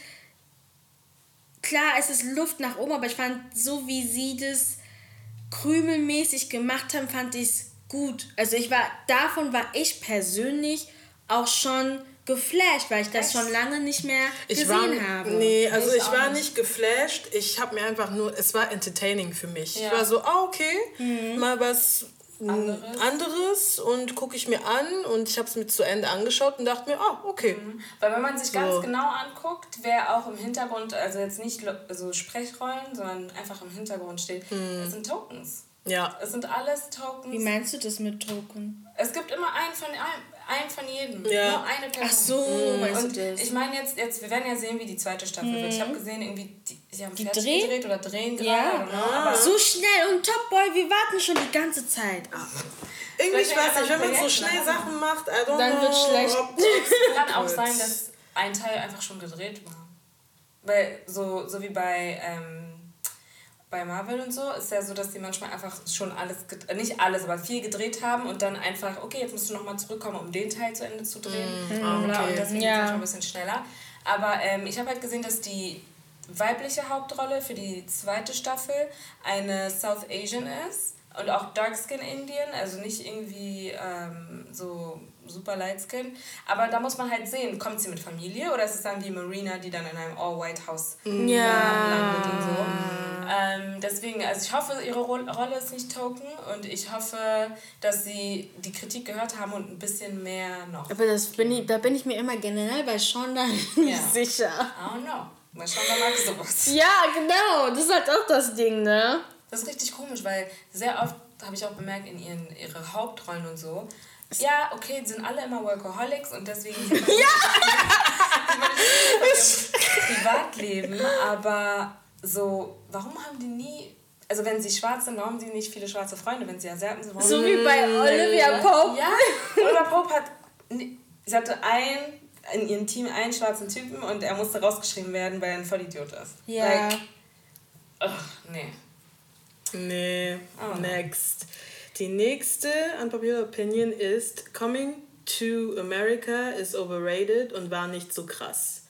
[SPEAKER 2] klar, es ist Luft nach oben, aber ich fand, so wie sie das krümelmäßig gemacht haben, fand ich es gut. Also ich war, davon war ich persönlich auch schon geflasht, weil ich das schon lange nicht mehr
[SPEAKER 3] Ich
[SPEAKER 2] gesehen
[SPEAKER 3] war,
[SPEAKER 2] habe.
[SPEAKER 3] Nee, also
[SPEAKER 1] Ich
[SPEAKER 3] ich, war
[SPEAKER 1] nicht.
[SPEAKER 3] nicht geflasht. Ich habe mir einfach nur, es war entertaining für mich.
[SPEAKER 1] Ja.
[SPEAKER 3] Ich war so, ah, okay, mal was
[SPEAKER 1] Anderes.
[SPEAKER 3] anderes und gucke ich mir an und ich habe es mir zu Ende angeschaut und dachte mir, ah, okay.
[SPEAKER 1] Weil wenn man sich ganz
[SPEAKER 3] So.
[SPEAKER 1] genau anguckt, wer auch im Hintergrund, also jetzt nicht also Sprechrollen, sondern einfach im Hintergrund steht,
[SPEAKER 3] Hm.
[SPEAKER 1] es sind Tokens.
[SPEAKER 3] Ja.
[SPEAKER 1] Es sind alles Tokens.
[SPEAKER 2] Wie meinst du das mit Token?
[SPEAKER 1] Es gibt immer einen von, einen, einen von jedem.
[SPEAKER 3] Ja.
[SPEAKER 1] Nur eine Person.
[SPEAKER 2] Ach so, meinst
[SPEAKER 1] Und
[SPEAKER 2] du das?
[SPEAKER 1] ich meine jetzt, jetzt, wir werden ja sehen, wie die zweite Staffel wird. Ich habe gesehen, irgendwie, die, sie haben
[SPEAKER 2] Die
[SPEAKER 1] fertig
[SPEAKER 2] drehen?
[SPEAKER 1] gedreht oder drehen gerade.
[SPEAKER 2] Ja.
[SPEAKER 1] Know, aber
[SPEAKER 2] So schnell und Top Boy, wir warten schon die ganze Zeit.
[SPEAKER 3] Irgendwie, ich weiß nicht, wenn man so schnell
[SPEAKER 1] machen.
[SPEAKER 3] Sachen macht, I don't
[SPEAKER 2] Dann
[SPEAKER 3] know,
[SPEAKER 2] wird schlecht.
[SPEAKER 3] ob-
[SPEAKER 1] kann auch sein, dass ein Teil einfach schon gedreht war. Weil so, so wie bei, ähm, bei Marvel und so ist ja so, dass die manchmal einfach schon alles, äh, nicht alles, aber viel gedreht haben und dann einfach, okay, jetzt musst du nochmal zurückkommen, um den Teil zu Ende zu drehen. Bla,
[SPEAKER 3] okay.
[SPEAKER 1] Und deswegen
[SPEAKER 2] Ja.
[SPEAKER 1] ist es schon ein bisschen schneller. Aber ähm, ich habe halt gesehen, dass die weibliche Hauptrolle für die zweite Staffel eine South Asian ist und auch Dark Skin Indian, also nicht irgendwie ähm, so super Light Skin. Aber da muss man halt sehen, kommt sie mit Familie oder ist es dann wie Marina, die dann in einem All-White House landet und so. Ähm, deswegen, also ich hoffe, ihre Ro Rolle ist nicht Token und ich hoffe, dass sie die Kritik gehört haben und ein bisschen mehr noch.
[SPEAKER 2] Aber das bin ich, da bin ich mir immer generell bei Shonda nicht
[SPEAKER 1] Ja.
[SPEAKER 2] sicher.
[SPEAKER 1] I don't know. Mal schauen, wer mag sowas.
[SPEAKER 2] Ja, genau. Das ist halt auch das Ding, ne?
[SPEAKER 1] Das ist richtig komisch, weil sehr oft habe ich auch bemerkt in ihren ihre Hauptrollen und so. Ja, okay, sind alle immer Workaholics und deswegen sieht man, ihrem Privatleben, aber so, warum haben die nie, also wenn sie schwarz sind, warum haben sie nicht viele schwarze Freunde, wenn sie Asiaten sind? Warum
[SPEAKER 2] So wie bei Olivia Pope.
[SPEAKER 1] Ja, Oliver Pope hat, sie hatte ein, in ihrem Team einen schwarzen Typen und er musste rausgeschrieben werden, weil er ein Vollidiot ist.
[SPEAKER 2] Ja.
[SPEAKER 1] Like, ugh, nee.
[SPEAKER 3] Nee,
[SPEAKER 1] Oh.
[SPEAKER 3] next. Die nächste unpopular opinion ist Coming to America is overrated und war nicht so krass.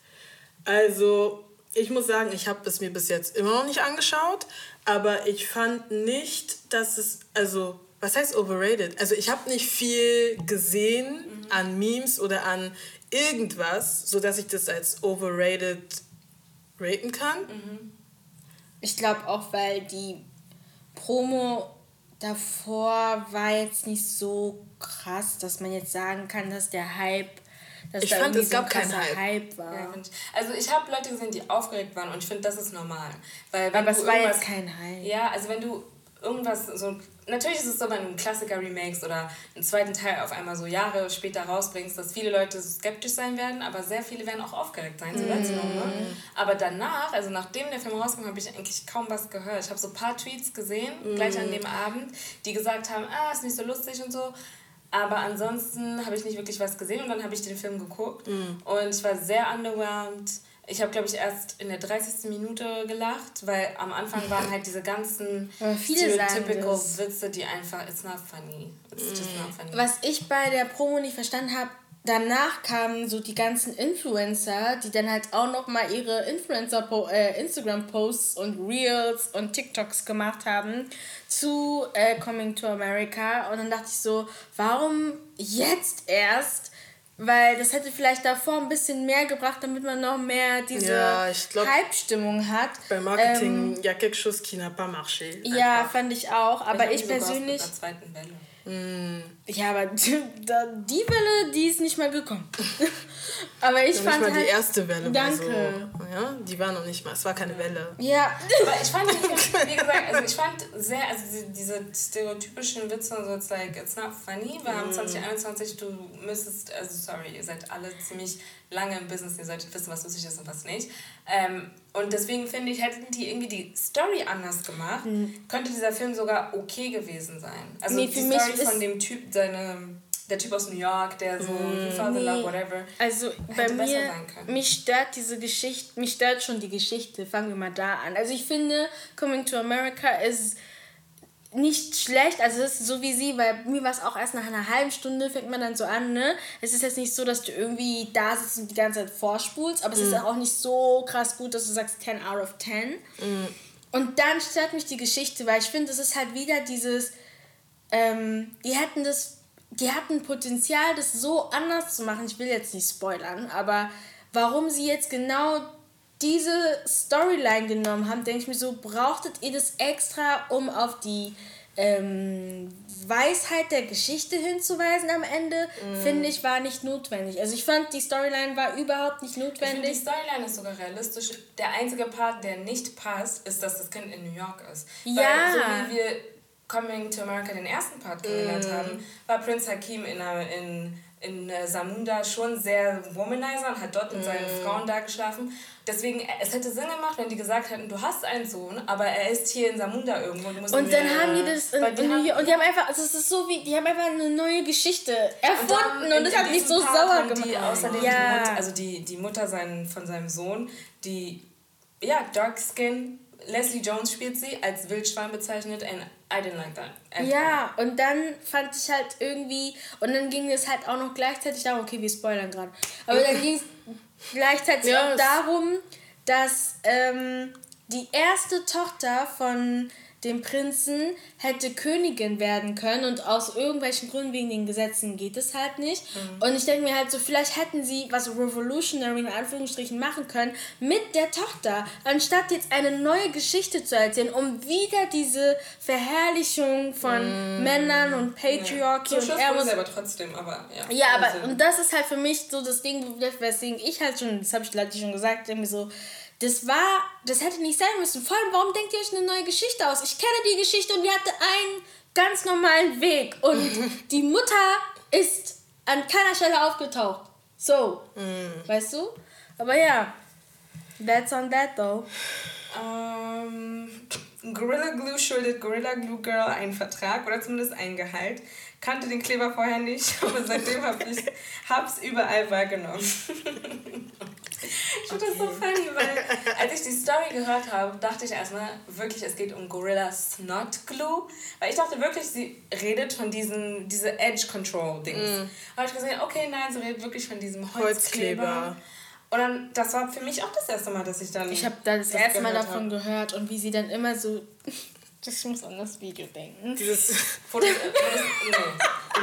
[SPEAKER 3] Also, ich muss sagen, ich habe es mir bis jetzt immer noch nicht angeschaut, aber ich fand nicht, dass es, also, was heißt overrated? Also, ich habe nicht viel gesehen an Memes oder an irgendwas, sodass ich das als overrated raten kann.
[SPEAKER 2] Ich glaube auch, weil die Promo davor war jetzt nicht so krass, dass man jetzt sagen kann, dass der Hype, dass
[SPEAKER 3] Ich
[SPEAKER 2] da
[SPEAKER 3] fand, es gab
[SPEAKER 2] so ein
[SPEAKER 3] keinen Hype.
[SPEAKER 2] Hype war.
[SPEAKER 1] Ja, ich. Also ich habe Leute gesehen, die aufgeregt waren und ich finde, das ist normal. Weil wenn
[SPEAKER 2] Aber
[SPEAKER 1] du
[SPEAKER 2] es war jetzt kein Hype.
[SPEAKER 1] Ja, also wenn du irgendwas so... Natürlich ist es so, wenn du einen Klassiker remakes oder einen zweiten Teil auf einmal so Jahre später rausbringst, dass viele Leute skeptisch sein werden, aber sehr viele werden auch aufgeregt sein. So mm. ne? Aber danach, also nachdem der Film rauskam, habe ich eigentlich kaum was gehört. Ich habe so ein paar Tweets gesehen, gleich an dem Abend, die gesagt haben, ah, ist nicht so lustig und so. Aber ansonsten habe ich nicht wirklich was gesehen und dann habe ich den Film geguckt und ich war sehr underwhelmed. Ich habe, glaube ich, erst in der 30. Minute gelacht, weil am Anfang waren halt diese ganzen stereotypical. Witze, die einfach, it's not funny. It's just not funny.
[SPEAKER 2] Was ich bei der Promo nicht verstanden habe, danach kamen so die ganzen Influencer, die dann halt auch noch mal ihre Influencer äh, Instagram Posts und Reels und TikToks gemacht haben zu äh, Coming to America und dann dachte ich so, warum jetzt erst? Weil das hätte vielleicht davor ein bisschen mehr gebracht, damit man noch mehr diese
[SPEAKER 3] Ja, ich glaub,
[SPEAKER 2] Hype-Stimmung hat.
[SPEAKER 3] Bei Marketing, il y a quelque chose qui n'a pas marché.
[SPEAKER 2] Ähm, ja, fand ich auch. Aber ich
[SPEAKER 1] aus
[SPEAKER 2] persönlich. Mm. Ja, aber die, die Welle, die ist nicht mehr gekommen. aber ich
[SPEAKER 3] ja,
[SPEAKER 2] fand
[SPEAKER 3] nicht mal
[SPEAKER 2] halt,
[SPEAKER 3] die erste Welle.
[SPEAKER 2] Danke.
[SPEAKER 3] So, ja, die war noch nicht mal. Es war keine Welle.
[SPEAKER 2] Ja.
[SPEAKER 1] Aber ich fand, wie gesagt, also ich fand sehr, also diese stereotypischen Witze und so, it's like, it's not funny, weil mm. 2021, du müsstest, also sorry, ihr seid alle ziemlich lange im Business, ihr solltet wissen, was lustig ist und was nicht. Ähm, und deswegen finde ich, hätten die irgendwie die Story anders gemacht, mhm. könnte dieser Film sogar okay gewesen sein. Also nee, die Story von dem Typ, seine, der Typ aus New York, der so, mhm. Father
[SPEAKER 2] nee. Love, whatever. Also bei mir, mich stört diese Geschichte, mich stört schon die Geschichte, fangen wir mal da an. Also ich finde, Coming to America ist nicht schlecht, also es ist so wie sie, weil mir war es auch erst nach einer halben Stunde, fängt man dann so an, ne? Es ist jetzt nicht so, dass du irgendwie da sitzt und die ganze Zeit vorspulst, aber mm. es ist mhm. auch nicht so krass gut, dass du sagst 10 out of 10. Mm. Und dann stört mich die Geschichte, weil ich finde, es ist halt wieder dieses, ähm, die hätten das, die hatten Potenzial, das so anders zu machen. Ich will jetzt nicht spoilern, aber warum sie jetzt genau diese Storyline genommen haben, denke ich mir so, brauchtet ihr das extra, um auf die ähm, Weisheit der Geschichte hinzuweisen am Ende, mm. finde ich, war nicht notwendig. Also ich fand, die Storyline war überhaupt nicht notwendig.
[SPEAKER 1] Ich die Storyline ist sogar realistisch. Der einzige Part, der nicht passt, ist, dass das Kind in New York ist. Ja. Weil, so wie wir Coming to America den ersten Part kennengelernt mm. haben, war Prince Hakim in, in in äh, Samunda schon sehr womanizer und hat dort mit seinen mm. Frauen da geschlafen. Deswegen, es hätte Sinn gemacht, wenn die gesagt hätten, du hast einen Sohn, aber er ist hier in Samunda irgendwo. Und,
[SPEAKER 2] und dann haben die das in, in New York, und die haben einfach, also es ist so wie, die haben einfach eine neue Geschichte erfunden und, und das hat mich so Part sauer gemacht.
[SPEAKER 1] Die, außerdem ja. die Mutter, also die, die Mutter sein, von seinem Sohn, die, ja, Dark Skin, Leslie Jones spielt sie, als Wildschwein bezeichnet, and I didn't like that.
[SPEAKER 2] Ja, und dann fand ich halt irgendwie, und dann ging es halt auch noch gleichzeitig darum, okay, wir spoilern gerade, aber dann ging es gleichzeitig yes. auch darum, dass ähm, die erste Tochter von dem Prinzen hätte Königin werden können und aus irgendwelchen Gründen wegen den Gesetzen geht es halt nicht. Mhm. Und ich denke mir halt so, vielleicht hätten sie was Revolutionary in Anführungsstrichen machen können mit der Tochter, anstatt jetzt eine neue Geschichte zu erzählen, um wieder diese Verherrlichung von mhm. Männern und Patriarchy ja. so und
[SPEAKER 1] er muss aber trotzdem, aber ja.
[SPEAKER 2] Ja, aber und das ist halt für mich so das Ding, weswegen ich halt schon, das habe ich leider schon gesagt, irgendwie so das war, das hätte nicht sein müssen. Vor allem, warum denkt ihr euch eine neue Geschichte aus? Ich kenne die Geschichte und die hatte einen ganz normalen Weg. Und die Mutter ist an keiner Stelle aufgetaucht. So, mm. weißt du? Aber ja, that's on that though.
[SPEAKER 1] Um, Gorilla Glue schuldet Gorilla Glue Girl einen Vertrag oder zumindest ein Gehalt. Kannte den Kleber vorher nicht, aber seitdem habe ich hab's überall wahrgenommen. Ich finde okay. das so funny, weil als ich die Story gehört habe, dachte ich erstmal wirklich, es geht um Gorilla Snot Glue. Weil ich dachte wirklich, sie redet von diesen diese Edge Control Dings. Mm. Habe ich gesehen, okay, nein, sie redet wirklich von diesem Holzkleber. Holzkleber. Und dann, das war für mich auch das erste Mal, dass ich dann.
[SPEAKER 2] Ich habe da das, das erste Mal davon hab. gehört und wie sie dann immer so. Ich muss an das Video denken. Dieses. Foto, nee.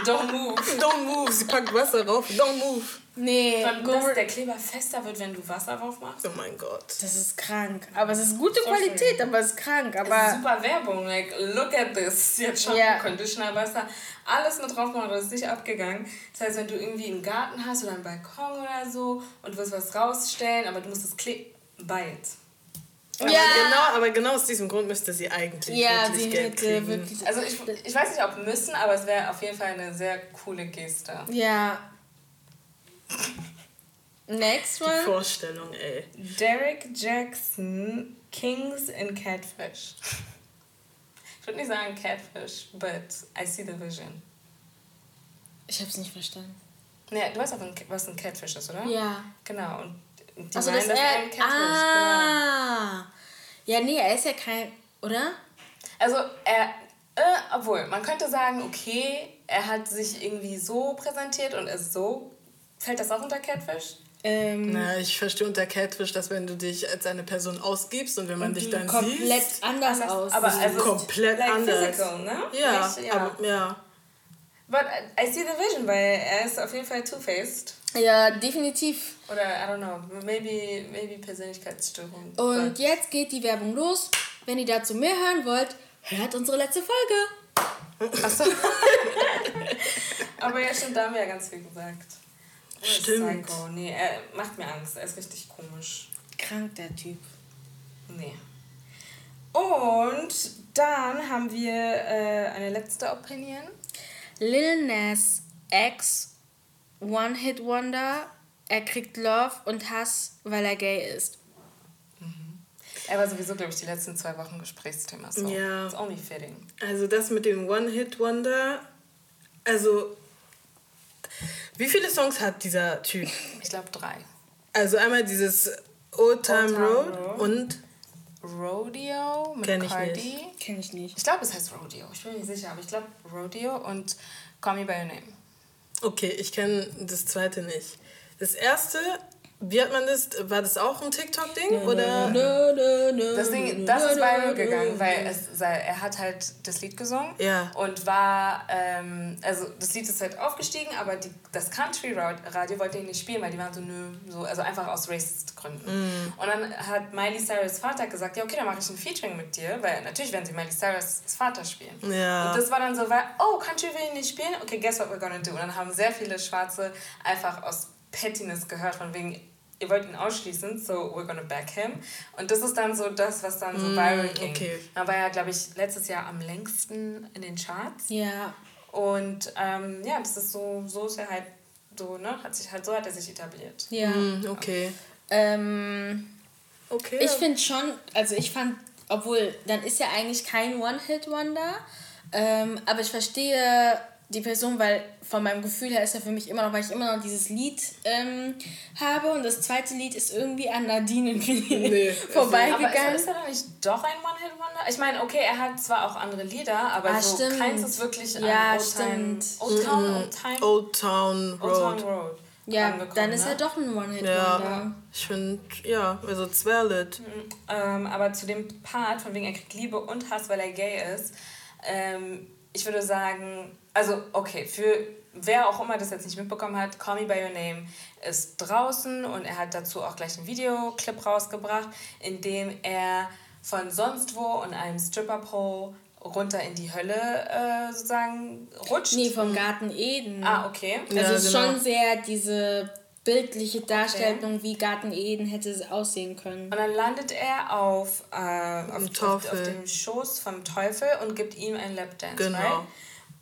[SPEAKER 3] Don't move. Don't move. Sie packt Wasser drauf. Don't move.
[SPEAKER 1] Nee. dass der Kleber fester wird, wenn du Wasser drauf machst.
[SPEAKER 3] Oh mein Gott.
[SPEAKER 2] Das ist krank. Aber es ist gute so Qualität, schön. aber es ist krank. Aber
[SPEAKER 1] es ist super Werbung. Like, look at this. Jetzt Shampoo, yeah. Conditioner, Wasser. Alles mit drauf gemacht, das ist nicht abgegangen. Das heißt, wenn du irgendwie einen Garten hast oder einen Balkon oder so und du willst was rausstellen, aber du musst es kleben. It.
[SPEAKER 3] Aber, ja. genau, aber genau aus diesem Grund müsste sie eigentlich ja, wirklich sie Geld
[SPEAKER 1] kriegen. Wirklich, also ich, ich weiß nicht, ob müssen, aber es wäre auf jeden Fall eine sehr coole Geste.
[SPEAKER 2] Ja, Next one.
[SPEAKER 3] Die Vorstellung, ey.
[SPEAKER 1] Derek Jackson, Kings in Catfish. Ich würde nicht sagen Catfish, but I see the vision.
[SPEAKER 2] Ich hab's nicht verstanden.
[SPEAKER 1] Ja, du weißt auch, was ein Catfish ist, oder?
[SPEAKER 2] Ja.
[SPEAKER 1] Genau. Und die also meinen, das, das er, ein Catfish. Ah.
[SPEAKER 2] Genau. Ja, nee, er ist ja kein, oder?
[SPEAKER 1] Also, er, äh, obwohl, man könnte sagen, okay, er hat sich irgendwie so präsentiert und ist so Fällt das auch unter Catfish?
[SPEAKER 3] Ähm, Na, ich verstehe unter Catfish, dass wenn du dich als eine Person ausgibst und wenn man und dich dann
[SPEAKER 2] komplett
[SPEAKER 3] siehst,
[SPEAKER 2] anders aus.
[SPEAKER 3] Aber also komplett like anders. Physical, ne? Ja,
[SPEAKER 1] Nicht, ja. Aber, ja. But I see the vision, weil er ist auf jeden Fall two-faced.
[SPEAKER 2] Ja, definitiv.
[SPEAKER 1] Oder, I don't know, maybe, maybe Persönlichkeitsstörung.
[SPEAKER 2] Und But jetzt geht die Werbung los. Wenn ihr dazu mehr hören wollt, hört unsere letzte Folge.
[SPEAKER 1] Achso. Aber ja, stimmt, da haben wir ja ganz viel gesagt. Ist
[SPEAKER 3] Stimmt.
[SPEAKER 1] Psycho. Nee, er macht mir Angst. Er ist richtig komisch.
[SPEAKER 2] Krank, der Typ.
[SPEAKER 1] Nee. Und dann haben wir äh, eine letzte Opinion.
[SPEAKER 2] Lil Nas X, One Hit Wonder, er kriegt Love und Hass, weil er gay ist.
[SPEAKER 1] Er war sowieso, glaube ich, die letzten zwei Wochen Gesprächsthema. So.
[SPEAKER 3] Ja.
[SPEAKER 1] It's only fitting.
[SPEAKER 3] Also das mit dem One-Hit-Wonder, also wie viele Songs hat dieser Typ?
[SPEAKER 1] Ich glaube drei.
[SPEAKER 3] Also einmal dieses Old Time
[SPEAKER 1] Old Time
[SPEAKER 3] Road
[SPEAKER 1] Road.
[SPEAKER 3] und
[SPEAKER 1] Rodeo mit
[SPEAKER 3] Kenn ich
[SPEAKER 1] Cardi.
[SPEAKER 2] Kenn ich nicht.
[SPEAKER 1] Ich glaube, es heißt Rodeo. Ich bin mir nicht sicher, aber ich glaube Rodeo und Call Me By Your Name.
[SPEAKER 3] okay, ich kenne das zweite nicht. Das erste, wie hat man das? War das auch ein TikTok-Ding oder?
[SPEAKER 2] Nö, nö, nö,
[SPEAKER 1] Das Ding, das ist viral gegangen, weil es, er hat halt das Lied gesungen
[SPEAKER 3] Ja.
[SPEAKER 1] und war, ähm, also das Lied ist halt aufgestiegen, aber die, das Country Ra- Radio wollte ihn nicht spielen, weil die waren so, nö, so, also einfach aus Racist-Gründen.
[SPEAKER 3] Mm.
[SPEAKER 1] Und dann hat Miley Cyrus Vater gesagt, ja okay, dann mache ich ein Featuring mit dir, weil natürlich werden sie Miley Cyrus Vater spielen.
[SPEAKER 3] Ja.
[SPEAKER 1] Und das war dann so, weil, oh, Country will ihn nicht spielen, okay, guess what we're gonna do. Und dann haben sehr viele Schwarze einfach aus Pettiness gehört, von wegen, ihr wollt ihn ausschließen, so we're gonna back him. Und das ist dann so das, was dann so viral ging.
[SPEAKER 3] okay.
[SPEAKER 1] Dann war er, glaube ich, letztes Jahr am längsten in den Charts.
[SPEAKER 2] Ja,
[SPEAKER 1] Und ähm, ja, das ist so, so ist er halt so, ne, hat sich halt, so hat er sich etabliert.
[SPEAKER 2] ja.
[SPEAKER 3] Hm, okay.
[SPEAKER 2] Ähm,
[SPEAKER 3] Okay.
[SPEAKER 2] ich finde schon, also ich fand, obwohl, dann ist ja eigentlich kein One-Hit-Wonder, ähm, aber ich verstehe die Person, weil von meinem Gefühl her ist er für mich immer noch, weil ich immer noch dieses Lied ähm, habe und das zweite Lied ist irgendwie an Nadine
[SPEAKER 3] Nee,
[SPEAKER 1] Aber ist,
[SPEAKER 2] vorbeigegangen.
[SPEAKER 1] ist er nicht doch ein One-Hit-Wonder? Ich meine, okay, er hat zwar auch andere Lieder, aber
[SPEAKER 2] Ah,
[SPEAKER 1] so
[SPEAKER 2] stimmt.
[SPEAKER 1] keins ist wirklich
[SPEAKER 2] Ja,
[SPEAKER 1] an Old. Old Town, Old Time,
[SPEAKER 3] Old Town
[SPEAKER 1] Old Town
[SPEAKER 3] Road.
[SPEAKER 1] Road.
[SPEAKER 2] ja, dann ist
[SPEAKER 1] ne?
[SPEAKER 2] er doch ein One-Hit-Wonder.
[SPEAKER 3] Ja, ich finde, ja, also it's valid.
[SPEAKER 1] Ähm, aber zu dem Part, von wegen er kriegt Liebe und Hass, weil er gay ist, ähm, ich würde sagen, also okay, für wer auch immer das jetzt nicht mitbekommen hat, Call Me By Your Name ist draußen und er hat dazu auch gleich einen Videoclip rausgebracht, in dem er von sonst wo und einem Stripper-Pole runter in die Hölle äh, sozusagen rutscht.
[SPEAKER 2] Nee, vom Garten Eden.
[SPEAKER 1] Ah, okay.
[SPEAKER 2] Also
[SPEAKER 3] Ja,
[SPEAKER 2] es ist
[SPEAKER 3] genau.
[SPEAKER 2] schon sehr diese bildliche Darstellung, wie Garten Eden hätte es aussehen können.
[SPEAKER 1] Und dann landet er auf, äh, auf, auf,
[SPEAKER 3] Teufel.
[SPEAKER 1] auf dem Schoß vom Teufel und gibt ihm einen Lapdance.
[SPEAKER 3] Genau.
[SPEAKER 1] Right?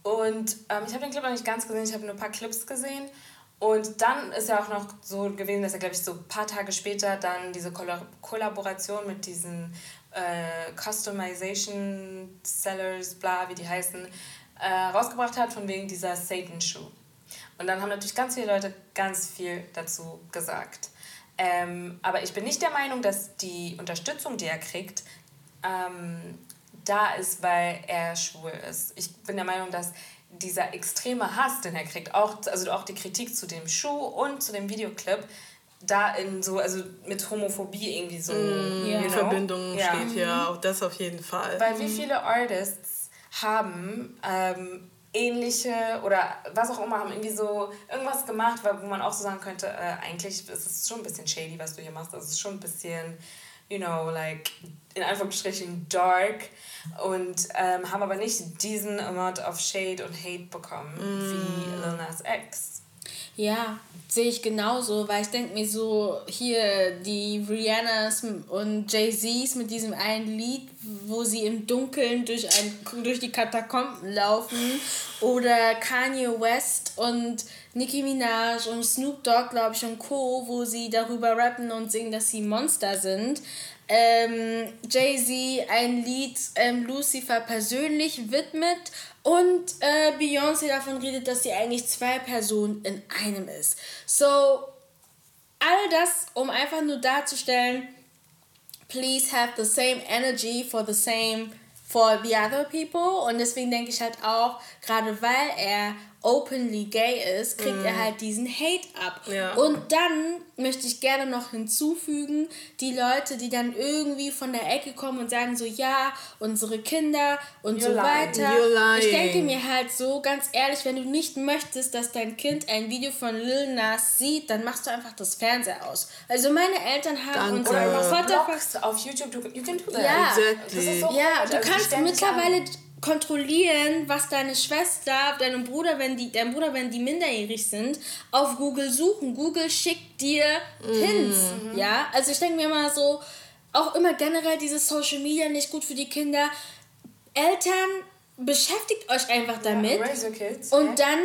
[SPEAKER 1] Und ähm, ich habe den Clip noch nicht ganz gesehen, ich habe nur ein paar Clips gesehen. Und dann ist ja auch noch so gewesen, dass er, glaube ich, so ein paar Tage später dann diese Kolla- Kollaboration mit diesen äh, Customization Sellers, bla, wie die heißen, äh, rausgebracht hat, von wegen dieser Satan-Shoe. Und dann haben natürlich ganz viele Leute ganz viel dazu gesagt. Ähm, aber ich bin nicht der Meinung, dass die Unterstützung, die er kriegt, ähm, da ist, weil er schwul ist. Ich bin der Meinung, dass dieser extreme Hass, den er kriegt, auch, also auch die Kritik zu dem Schuh und zu dem Videoclip, da in so, also mit Homophobie irgendwie so
[SPEAKER 2] Ja.
[SPEAKER 3] In
[SPEAKER 1] you know?
[SPEAKER 3] Verbindung
[SPEAKER 1] Ja.
[SPEAKER 3] steht, ja, auch das auf jeden Fall.
[SPEAKER 1] Weil wie viele Artists haben ähm, ähnliche oder was auch immer, haben irgendwie so irgendwas gemacht, wo man auch so sagen könnte, äh, eigentlich ist es schon ein bisschen shady, was du hier machst. Also es ist schon ein bisschen, you know, like in Anführungsstrichen dark und ähm, haben aber nicht diesen Amount of Shade und Hate bekommen wie Lil Nas X.
[SPEAKER 2] Ja, sehe ich genauso, weil ich denke mir so, hier die Rihannas und Jay-Z's mit diesem einen Lied, wo sie im Dunkeln durch, ein, durch die Katakomben laufen oder Kanye West und Nicki Minaj und Snoop Dogg, glaube ich, und Co., wo sie darüber rappen und singen, dass sie Monster sind. Ähm, Jay-Z ein Lied ähm, Lucifer persönlich widmet und äh, Beyoncé davon redet, dass sie eigentlich zwei Personen in einem ist. So, all das, um einfach nur darzustellen, please have the same energy for the same for the other people und deswegen denke ich halt auch, gerade weil er openly gay ist, kriegt er halt diesen Hate ab.
[SPEAKER 3] Ja.
[SPEAKER 2] Und dann möchte ich gerne noch hinzufügen, die Leute, die dann irgendwie von der Ecke kommen und sagen so, ja, unsere Kinder und so
[SPEAKER 1] You're lying.
[SPEAKER 2] weiter. Ich denke mir halt so, ganz ehrlich, wenn du nicht möchtest, dass dein Kind ein Video von Lil Nas sieht, dann machst du einfach das Fernseher aus. Also meine Eltern haben
[SPEAKER 3] Danke.
[SPEAKER 2] uns
[SPEAKER 3] Oder
[SPEAKER 1] Blogs auf YouTube, du, you can do that.
[SPEAKER 2] Ja.
[SPEAKER 1] Ist so
[SPEAKER 2] ja, du
[SPEAKER 1] Also
[SPEAKER 2] kannst mittlerweile. Kontrollieren, was deine Schwester, deinem Bruder, wenn die, dein Bruder, wenn die minderjährig sind, auf Google suchen. Google schickt dir Pins.
[SPEAKER 3] Mhm.
[SPEAKER 2] Ja, also ich denke mir mal so, auch immer generell dieses Social Media nicht gut für die Kinder. Eltern, beschäftigt euch einfach damit.
[SPEAKER 1] kids,
[SPEAKER 2] Und dann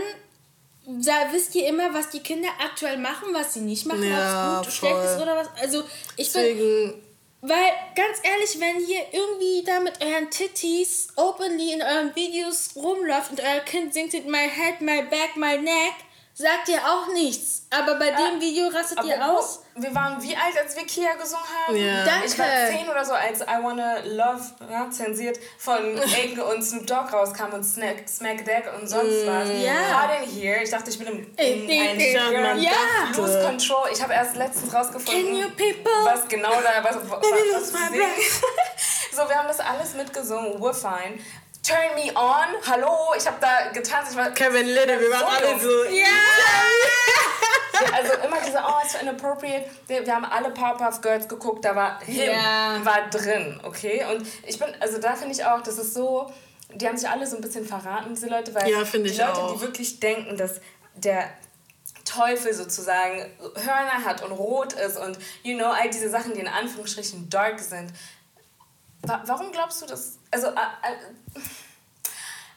[SPEAKER 2] da wisst ihr immer, was die Kinder aktuell machen, was sie nicht machen,
[SPEAKER 3] Ja,
[SPEAKER 2] ob es gut, schlecht
[SPEAKER 3] voll.
[SPEAKER 2] ist oder was. Also ich bin,
[SPEAKER 3] Deswegen,
[SPEAKER 2] weil ganz ehrlich, wenn ihr irgendwie da mit euren Titties openly in euren Videos rumläuft und euer Kind singt mit My Head, My Back, My Neck, sagt ihr auch nichts. Aber bei dem Video rastet ihr
[SPEAKER 1] Aber
[SPEAKER 2] aus.
[SPEAKER 1] Wir waren wie alt, als wir Kia gesungen haben?
[SPEAKER 3] Ja.
[SPEAKER 1] Ich war
[SPEAKER 2] Danke.
[SPEAKER 1] zehn oder so, als I Wanna Love, ja, zensiert, von Ake und Snoop Dogg rauskam und Snack, Smack Deck und sonst was.
[SPEAKER 2] Ja.
[SPEAKER 1] Hard in here. Ich dachte, ich bin im,
[SPEAKER 2] Ich
[SPEAKER 1] in
[SPEAKER 2] denke,
[SPEAKER 1] ein
[SPEAKER 3] ja,
[SPEAKER 2] Ja.
[SPEAKER 1] Lose Control. Ich habe erst letztens rausgefunden,
[SPEAKER 2] Can you people?
[SPEAKER 1] was genau da, was, was, was singen. So, wir haben das alles mitgesungen. We're fine. Turn me on. Hallo, ich habe da getanzt. Ich war
[SPEAKER 3] Kevin Little, wir waren alle so.
[SPEAKER 2] Ja!
[SPEAKER 1] Ja, also immer diese, oh, it's so inappropriate. Wir, haben alle Powerpuff Girls geguckt, da war him,
[SPEAKER 2] Ja.
[SPEAKER 1] war drin, okay? Und ich bin, also da finde ich auch, das ist so, die haben sich alle so ein bisschen verraten, diese Leute, weil
[SPEAKER 3] Ja,
[SPEAKER 1] die
[SPEAKER 3] ich
[SPEAKER 1] Leute,
[SPEAKER 3] auch.
[SPEAKER 1] die wirklich denken, dass der Teufel sozusagen Hörner hat und rot ist und, you know, all diese Sachen, die in Anführungsstrichen dark sind. Wa warum glaubst du das? Also, äh, äh,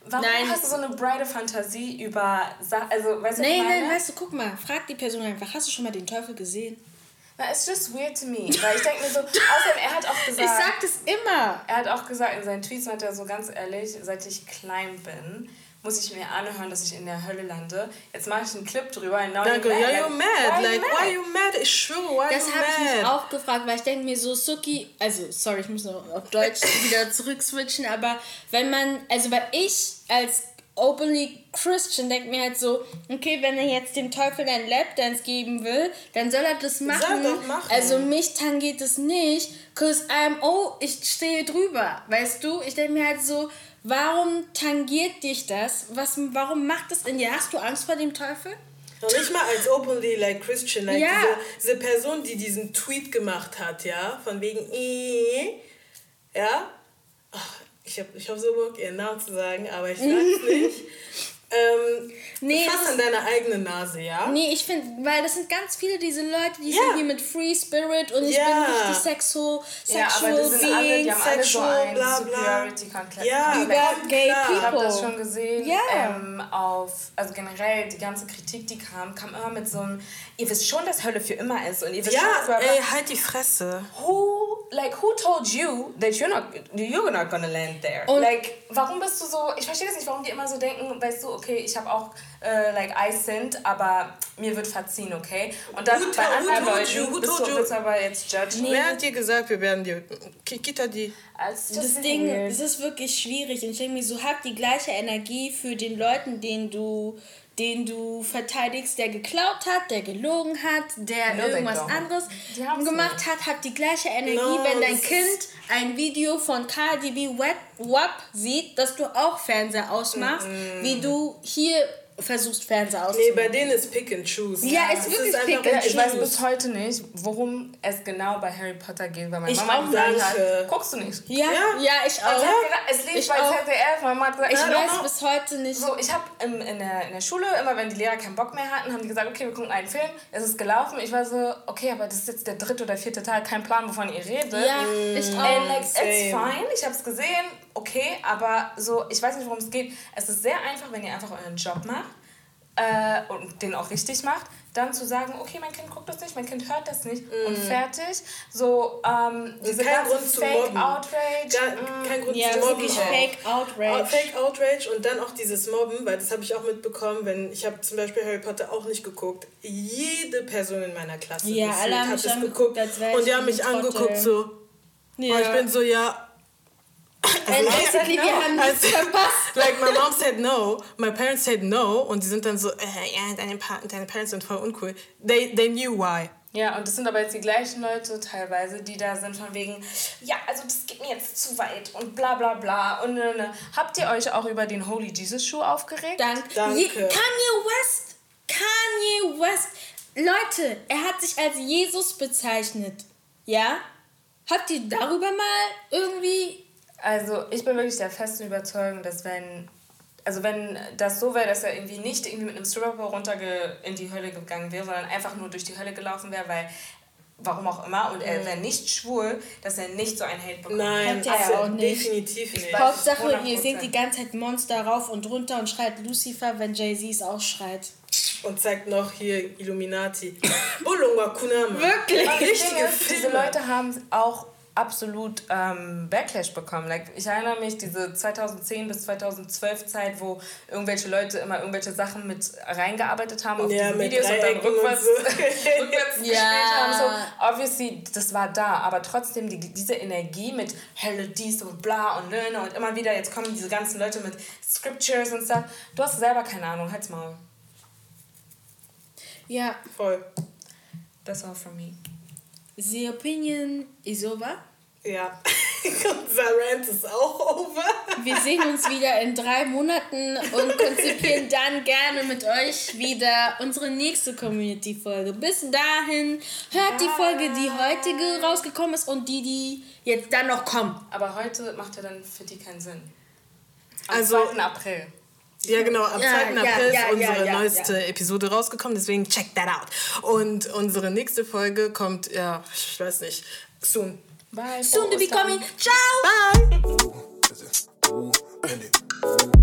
[SPEAKER 1] warum
[SPEAKER 2] Nein.
[SPEAKER 1] hast du so eine breite Fantasie über, Sa also, weißt du, meine?
[SPEAKER 2] nein, weißt du, guck mal, frag die Person einfach, hast du schon mal den Teufel gesehen?
[SPEAKER 1] Na, it's just weird to me. Weil ich denke mir so, außerdem, er hat auch gesagt,
[SPEAKER 2] Ich sag das immer.
[SPEAKER 1] er hat auch gesagt in seinen Tweets, hat er so ganz ehrlich, seit ich klein bin, muss ich mir anhören, dass ich in der Hölle lande. Jetzt mache ich einen Clip drüber. And now
[SPEAKER 3] Danke,
[SPEAKER 1] you're mad.
[SPEAKER 3] you're mad.
[SPEAKER 1] Why
[SPEAKER 3] Like,
[SPEAKER 1] you
[SPEAKER 3] why you mad? Ich schwöre, why
[SPEAKER 2] Das
[SPEAKER 3] you
[SPEAKER 2] habe ich mich
[SPEAKER 3] mad?
[SPEAKER 2] auch gefragt, weil ich denke mir so, Suki, also sorry, ich muss noch auf Deutsch wieder zurückswitchen, aber wenn man, also weil ich als openly Christian denke mir halt so, okay, wenn er jetzt dem Teufel einen Lapdance geben will, dann soll er das machen.
[SPEAKER 3] doch machen.
[SPEAKER 2] Also mich tangiert es nicht, cause I'm, oh, ich stehe drüber, weißt du? Ich denke mir halt so, warum tangiert dich das? Was, warum macht das in dir? Hast du Angst vor dem Teufel?
[SPEAKER 3] Noch nicht mal als openly like Christian, like
[SPEAKER 2] Ja.
[SPEAKER 3] diese, diese Person, die diesen Tweet gemacht hat, ja, von wegen, äh, ja, Ach, ich habe ich hab so Bock, ihren Namen zu sagen, aber ich sag's nicht. Ähm,
[SPEAKER 2] Nee,
[SPEAKER 3] fass
[SPEAKER 2] das-
[SPEAKER 3] an deine eigene Nase, ja?
[SPEAKER 2] Nee, ich finde, weil das sind ganz viele diese Leute, die
[SPEAKER 3] Ja.
[SPEAKER 2] sind hier mit Free Spirit und ich
[SPEAKER 3] Ja.
[SPEAKER 2] bin richtig sexual,
[SPEAKER 1] Ja,
[SPEAKER 2] sexual
[SPEAKER 1] aber die sind alle, die
[SPEAKER 2] being.
[SPEAKER 1] haben alle so
[SPEAKER 3] sexual,
[SPEAKER 1] ein
[SPEAKER 3] bla, bla. Ja,
[SPEAKER 2] Über
[SPEAKER 3] klar.
[SPEAKER 2] gay
[SPEAKER 1] Ich habe
[SPEAKER 2] people.
[SPEAKER 1] das schon gesehen.
[SPEAKER 2] Ja.
[SPEAKER 1] Ähm, auf, also generell die ganze Kritik, die kam, kam immer mit so einem, ihr wisst schon, dass Hölle für immer ist und ihr wisst schon,
[SPEAKER 3] Ja,
[SPEAKER 1] bla.
[SPEAKER 3] ey, halt die Fresse.
[SPEAKER 1] who like who told you that you're not you're not gonna land there?
[SPEAKER 2] Und-
[SPEAKER 1] like warum bist du so? Ich verstehe das nicht, warum die immer so denken, weißt du, okay, ich habe auch äh, like I sinned, aber mir wird verziehen, okay? Und dann
[SPEAKER 3] Who
[SPEAKER 1] bei anderen
[SPEAKER 3] who told you?
[SPEAKER 1] Leuten
[SPEAKER 3] Who
[SPEAKER 1] bist du, bist du aber jetzt judgen.
[SPEAKER 3] Wer hat dir gesagt, wir werden dir. Ki- Kita die.
[SPEAKER 1] Just
[SPEAKER 2] Das
[SPEAKER 1] really
[SPEAKER 2] Ding, das ist wirklich schwierig und ich denke mir so, hab die gleiche Energie für den Leuten, den du den du verteidigst, der geklaut hat, der gelogen hat, der
[SPEAKER 1] No,
[SPEAKER 2] irgendwas anderes gemacht
[SPEAKER 1] nicht.
[SPEAKER 2] hat, hat die gleiche Energie,
[SPEAKER 3] No,
[SPEAKER 2] wenn dein Kind ein Video von Cardi B WAP sieht, dass du auch Fernseher ausmachst, wie du hier versuchst Fernseher
[SPEAKER 3] Nee,
[SPEAKER 2] auszumachen.
[SPEAKER 3] bei denen ist Pick and Choose.
[SPEAKER 2] Ja, ist
[SPEAKER 3] Es
[SPEAKER 2] wirklich
[SPEAKER 3] einfach
[SPEAKER 2] Pick
[SPEAKER 3] Pick
[SPEAKER 2] and
[SPEAKER 1] ich weiß
[SPEAKER 2] choose.
[SPEAKER 1] bis heute nicht, worum es genau bei Harry Potter geht, weil meine
[SPEAKER 2] Ich
[SPEAKER 1] Mama gesagt hat, guckst du nicht.
[SPEAKER 2] ja,
[SPEAKER 3] Ja.
[SPEAKER 2] ja, ich auch.
[SPEAKER 1] es lief
[SPEAKER 2] Ich
[SPEAKER 1] bei. ZDF, meine Mama hat gesagt,
[SPEAKER 2] Ich
[SPEAKER 1] ich
[SPEAKER 2] weiß bis heute nicht.
[SPEAKER 1] So, ich habe in, der, in der Schule immer, wenn die Lehrer keinen Bock mehr hatten, haben die gesagt, okay, wir gucken einen Film, es ist gelaufen. Ich war so, okay, aber das ist jetzt der dritte oder vierte Teil, kein Plan, wovon ihr redet.
[SPEAKER 2] Ja, ich
[SPEAKER 1] And
[SPEAKER 2] auch.
[SPEAKER 1] like, it's fine, ich habe es gesehen, okay, aber so, ich weiß nicht, worum es geht. Es ist sehr einfach, wenn ihr einfach euren Job macht äh, und den auch richtig macht, dann zu sagen, okay, mein Kind guckt das nicht, mein Kind hört das nicht und fertig. So, ähm, diese
[SPEAKER 3] kein
[SPEAKER 1] ganze
[SPEAKER 3] Grund zu
[SPEAKER 1] Fake
[SPEAKER 3] mobben.
[SPEAKER 1] Outrage.
[SPEAKER 3] Gar,
[SPEAKER 1] mm,
[SPEAKER 3] kein Grund
[SPEAKER 2] Ja,
[SPEAKER 3] zu mobben.
[SPEAKER 2] Fake
[SPEAKER 3] Out-
[SPEAKER 2] Outrage.
[SPEAKER 3] Fake Outrage und dann auch dieses Mobben, weil das habe ich auch mitbekommen, wenn ich habe zum Beispiel Harry Potter auch nicht geguckt. Jede Person in meiner Klasse
[SPEAKER 2] Ja, alle haben
[SPEAKER 3] hat es geguckt und die haben mich angeguckt so.
[SPEAKER 2] Ja.
[SPEAKER 3] Und ich bin so, ja.
[SPEAKER 2] And basically, wir haben nichts verpasst.
[SPEAKER 3] Like my mom said no, my parents said no und die sind dann so, äh, ja, deine, pa deine Parents sind voll uncool. They, they knew why.
[SPEAKER 1] Ja, und das sind aber jetzt die gleichen Leute teilweise, die da sind von wegen, ja, also das geht mir jetzt zu weit und bla bla bla. Und ne, ne. habt ihr euch auch über den Holy Jesus Schuh aufgeregt?
[SPEAKER 2] Dank.
[SPEAKER 3] Danke.
[SPEAKER 2] Je, Kanye West. Kanye West. Leute, er hat sich als Jesus bezeichnet. Ja? Habt ihr darüber mal irgendwie
[SPEAKER 1] Also ich bin wirklich der festen Überzeugung, dass wenn, also wenn das so wäre, dass er irgendwie nicht irgendwie mit einem Stripper runter in die Hölle gegangen wäre, sondern einfach nur durch die Hölle gelaufen wäre, weil warum auch immer, und er wäre nicht schwul, dass er nicht so ein Hate bekommt. Nein, Hat er
[SPEAKER 2] auch nicht. definitiv nicht. Hauptsache, ihr seht die ganze Zeit Monster rauf und runter und schreit Lucifer, wenn Jay-Z es auch schreit.
[SPEAKER 3] Und zeigt noch hier Illuminati. Bulunga Kunama. Wirklich?
[SPEAKER 1] Richtige Diese Leute haben auch absolut ähm, Backlash bekommen. Like, ich erinnere mich, diese 2010 bis 2012 Zeit, wo irgendwelche Leute immer irgendwelche Sachen mit reingearbeitet haben auf ja, diese Videos und dann rückwärts, so. rückwärts ja. gespielt haben. So, obviously, das war da, aber trotzdem die, diese Energie mit Hölle dies und bla und nö und immer wieder, jetzt kommen diese ganzen Leute mit Scriptures und stuff. Du hast selber keine Ahnung, halt's Maul.
[SPEAKER 2] Ja.
[SPEAKER 3] Voll.
[SPEAKER 1] That's all from me.
[SPEAKER 2] The opinion is over.
[SPEAKER 3] Ja, unser Rant ist auch over.
[SPEAKER 2] Wir sehen uns wieder in drei Monaten und konzipieren dann gerne mit euch wieder unsere nächste Community-Folge. Bis dahin hört die Folge, die heutige rausgekommen ist und die, die jetzt dann noch kommen.
[SPEAKER 1] Aber heute macht ja dann für die keinen Sinn. Am also, 2. April.
[SPEAKER 3] Ja, genau, am 2. Ja, April ja, ist unsere ja, neueste Episode rausgekommen, deswegen check that out. Und unsere nächste Folge kommt, ja, ich weiß nicht, soon.
[SPEAKER 2] Bye. Soon to be coming. Ciao.
[SPEAKER 3] Bye.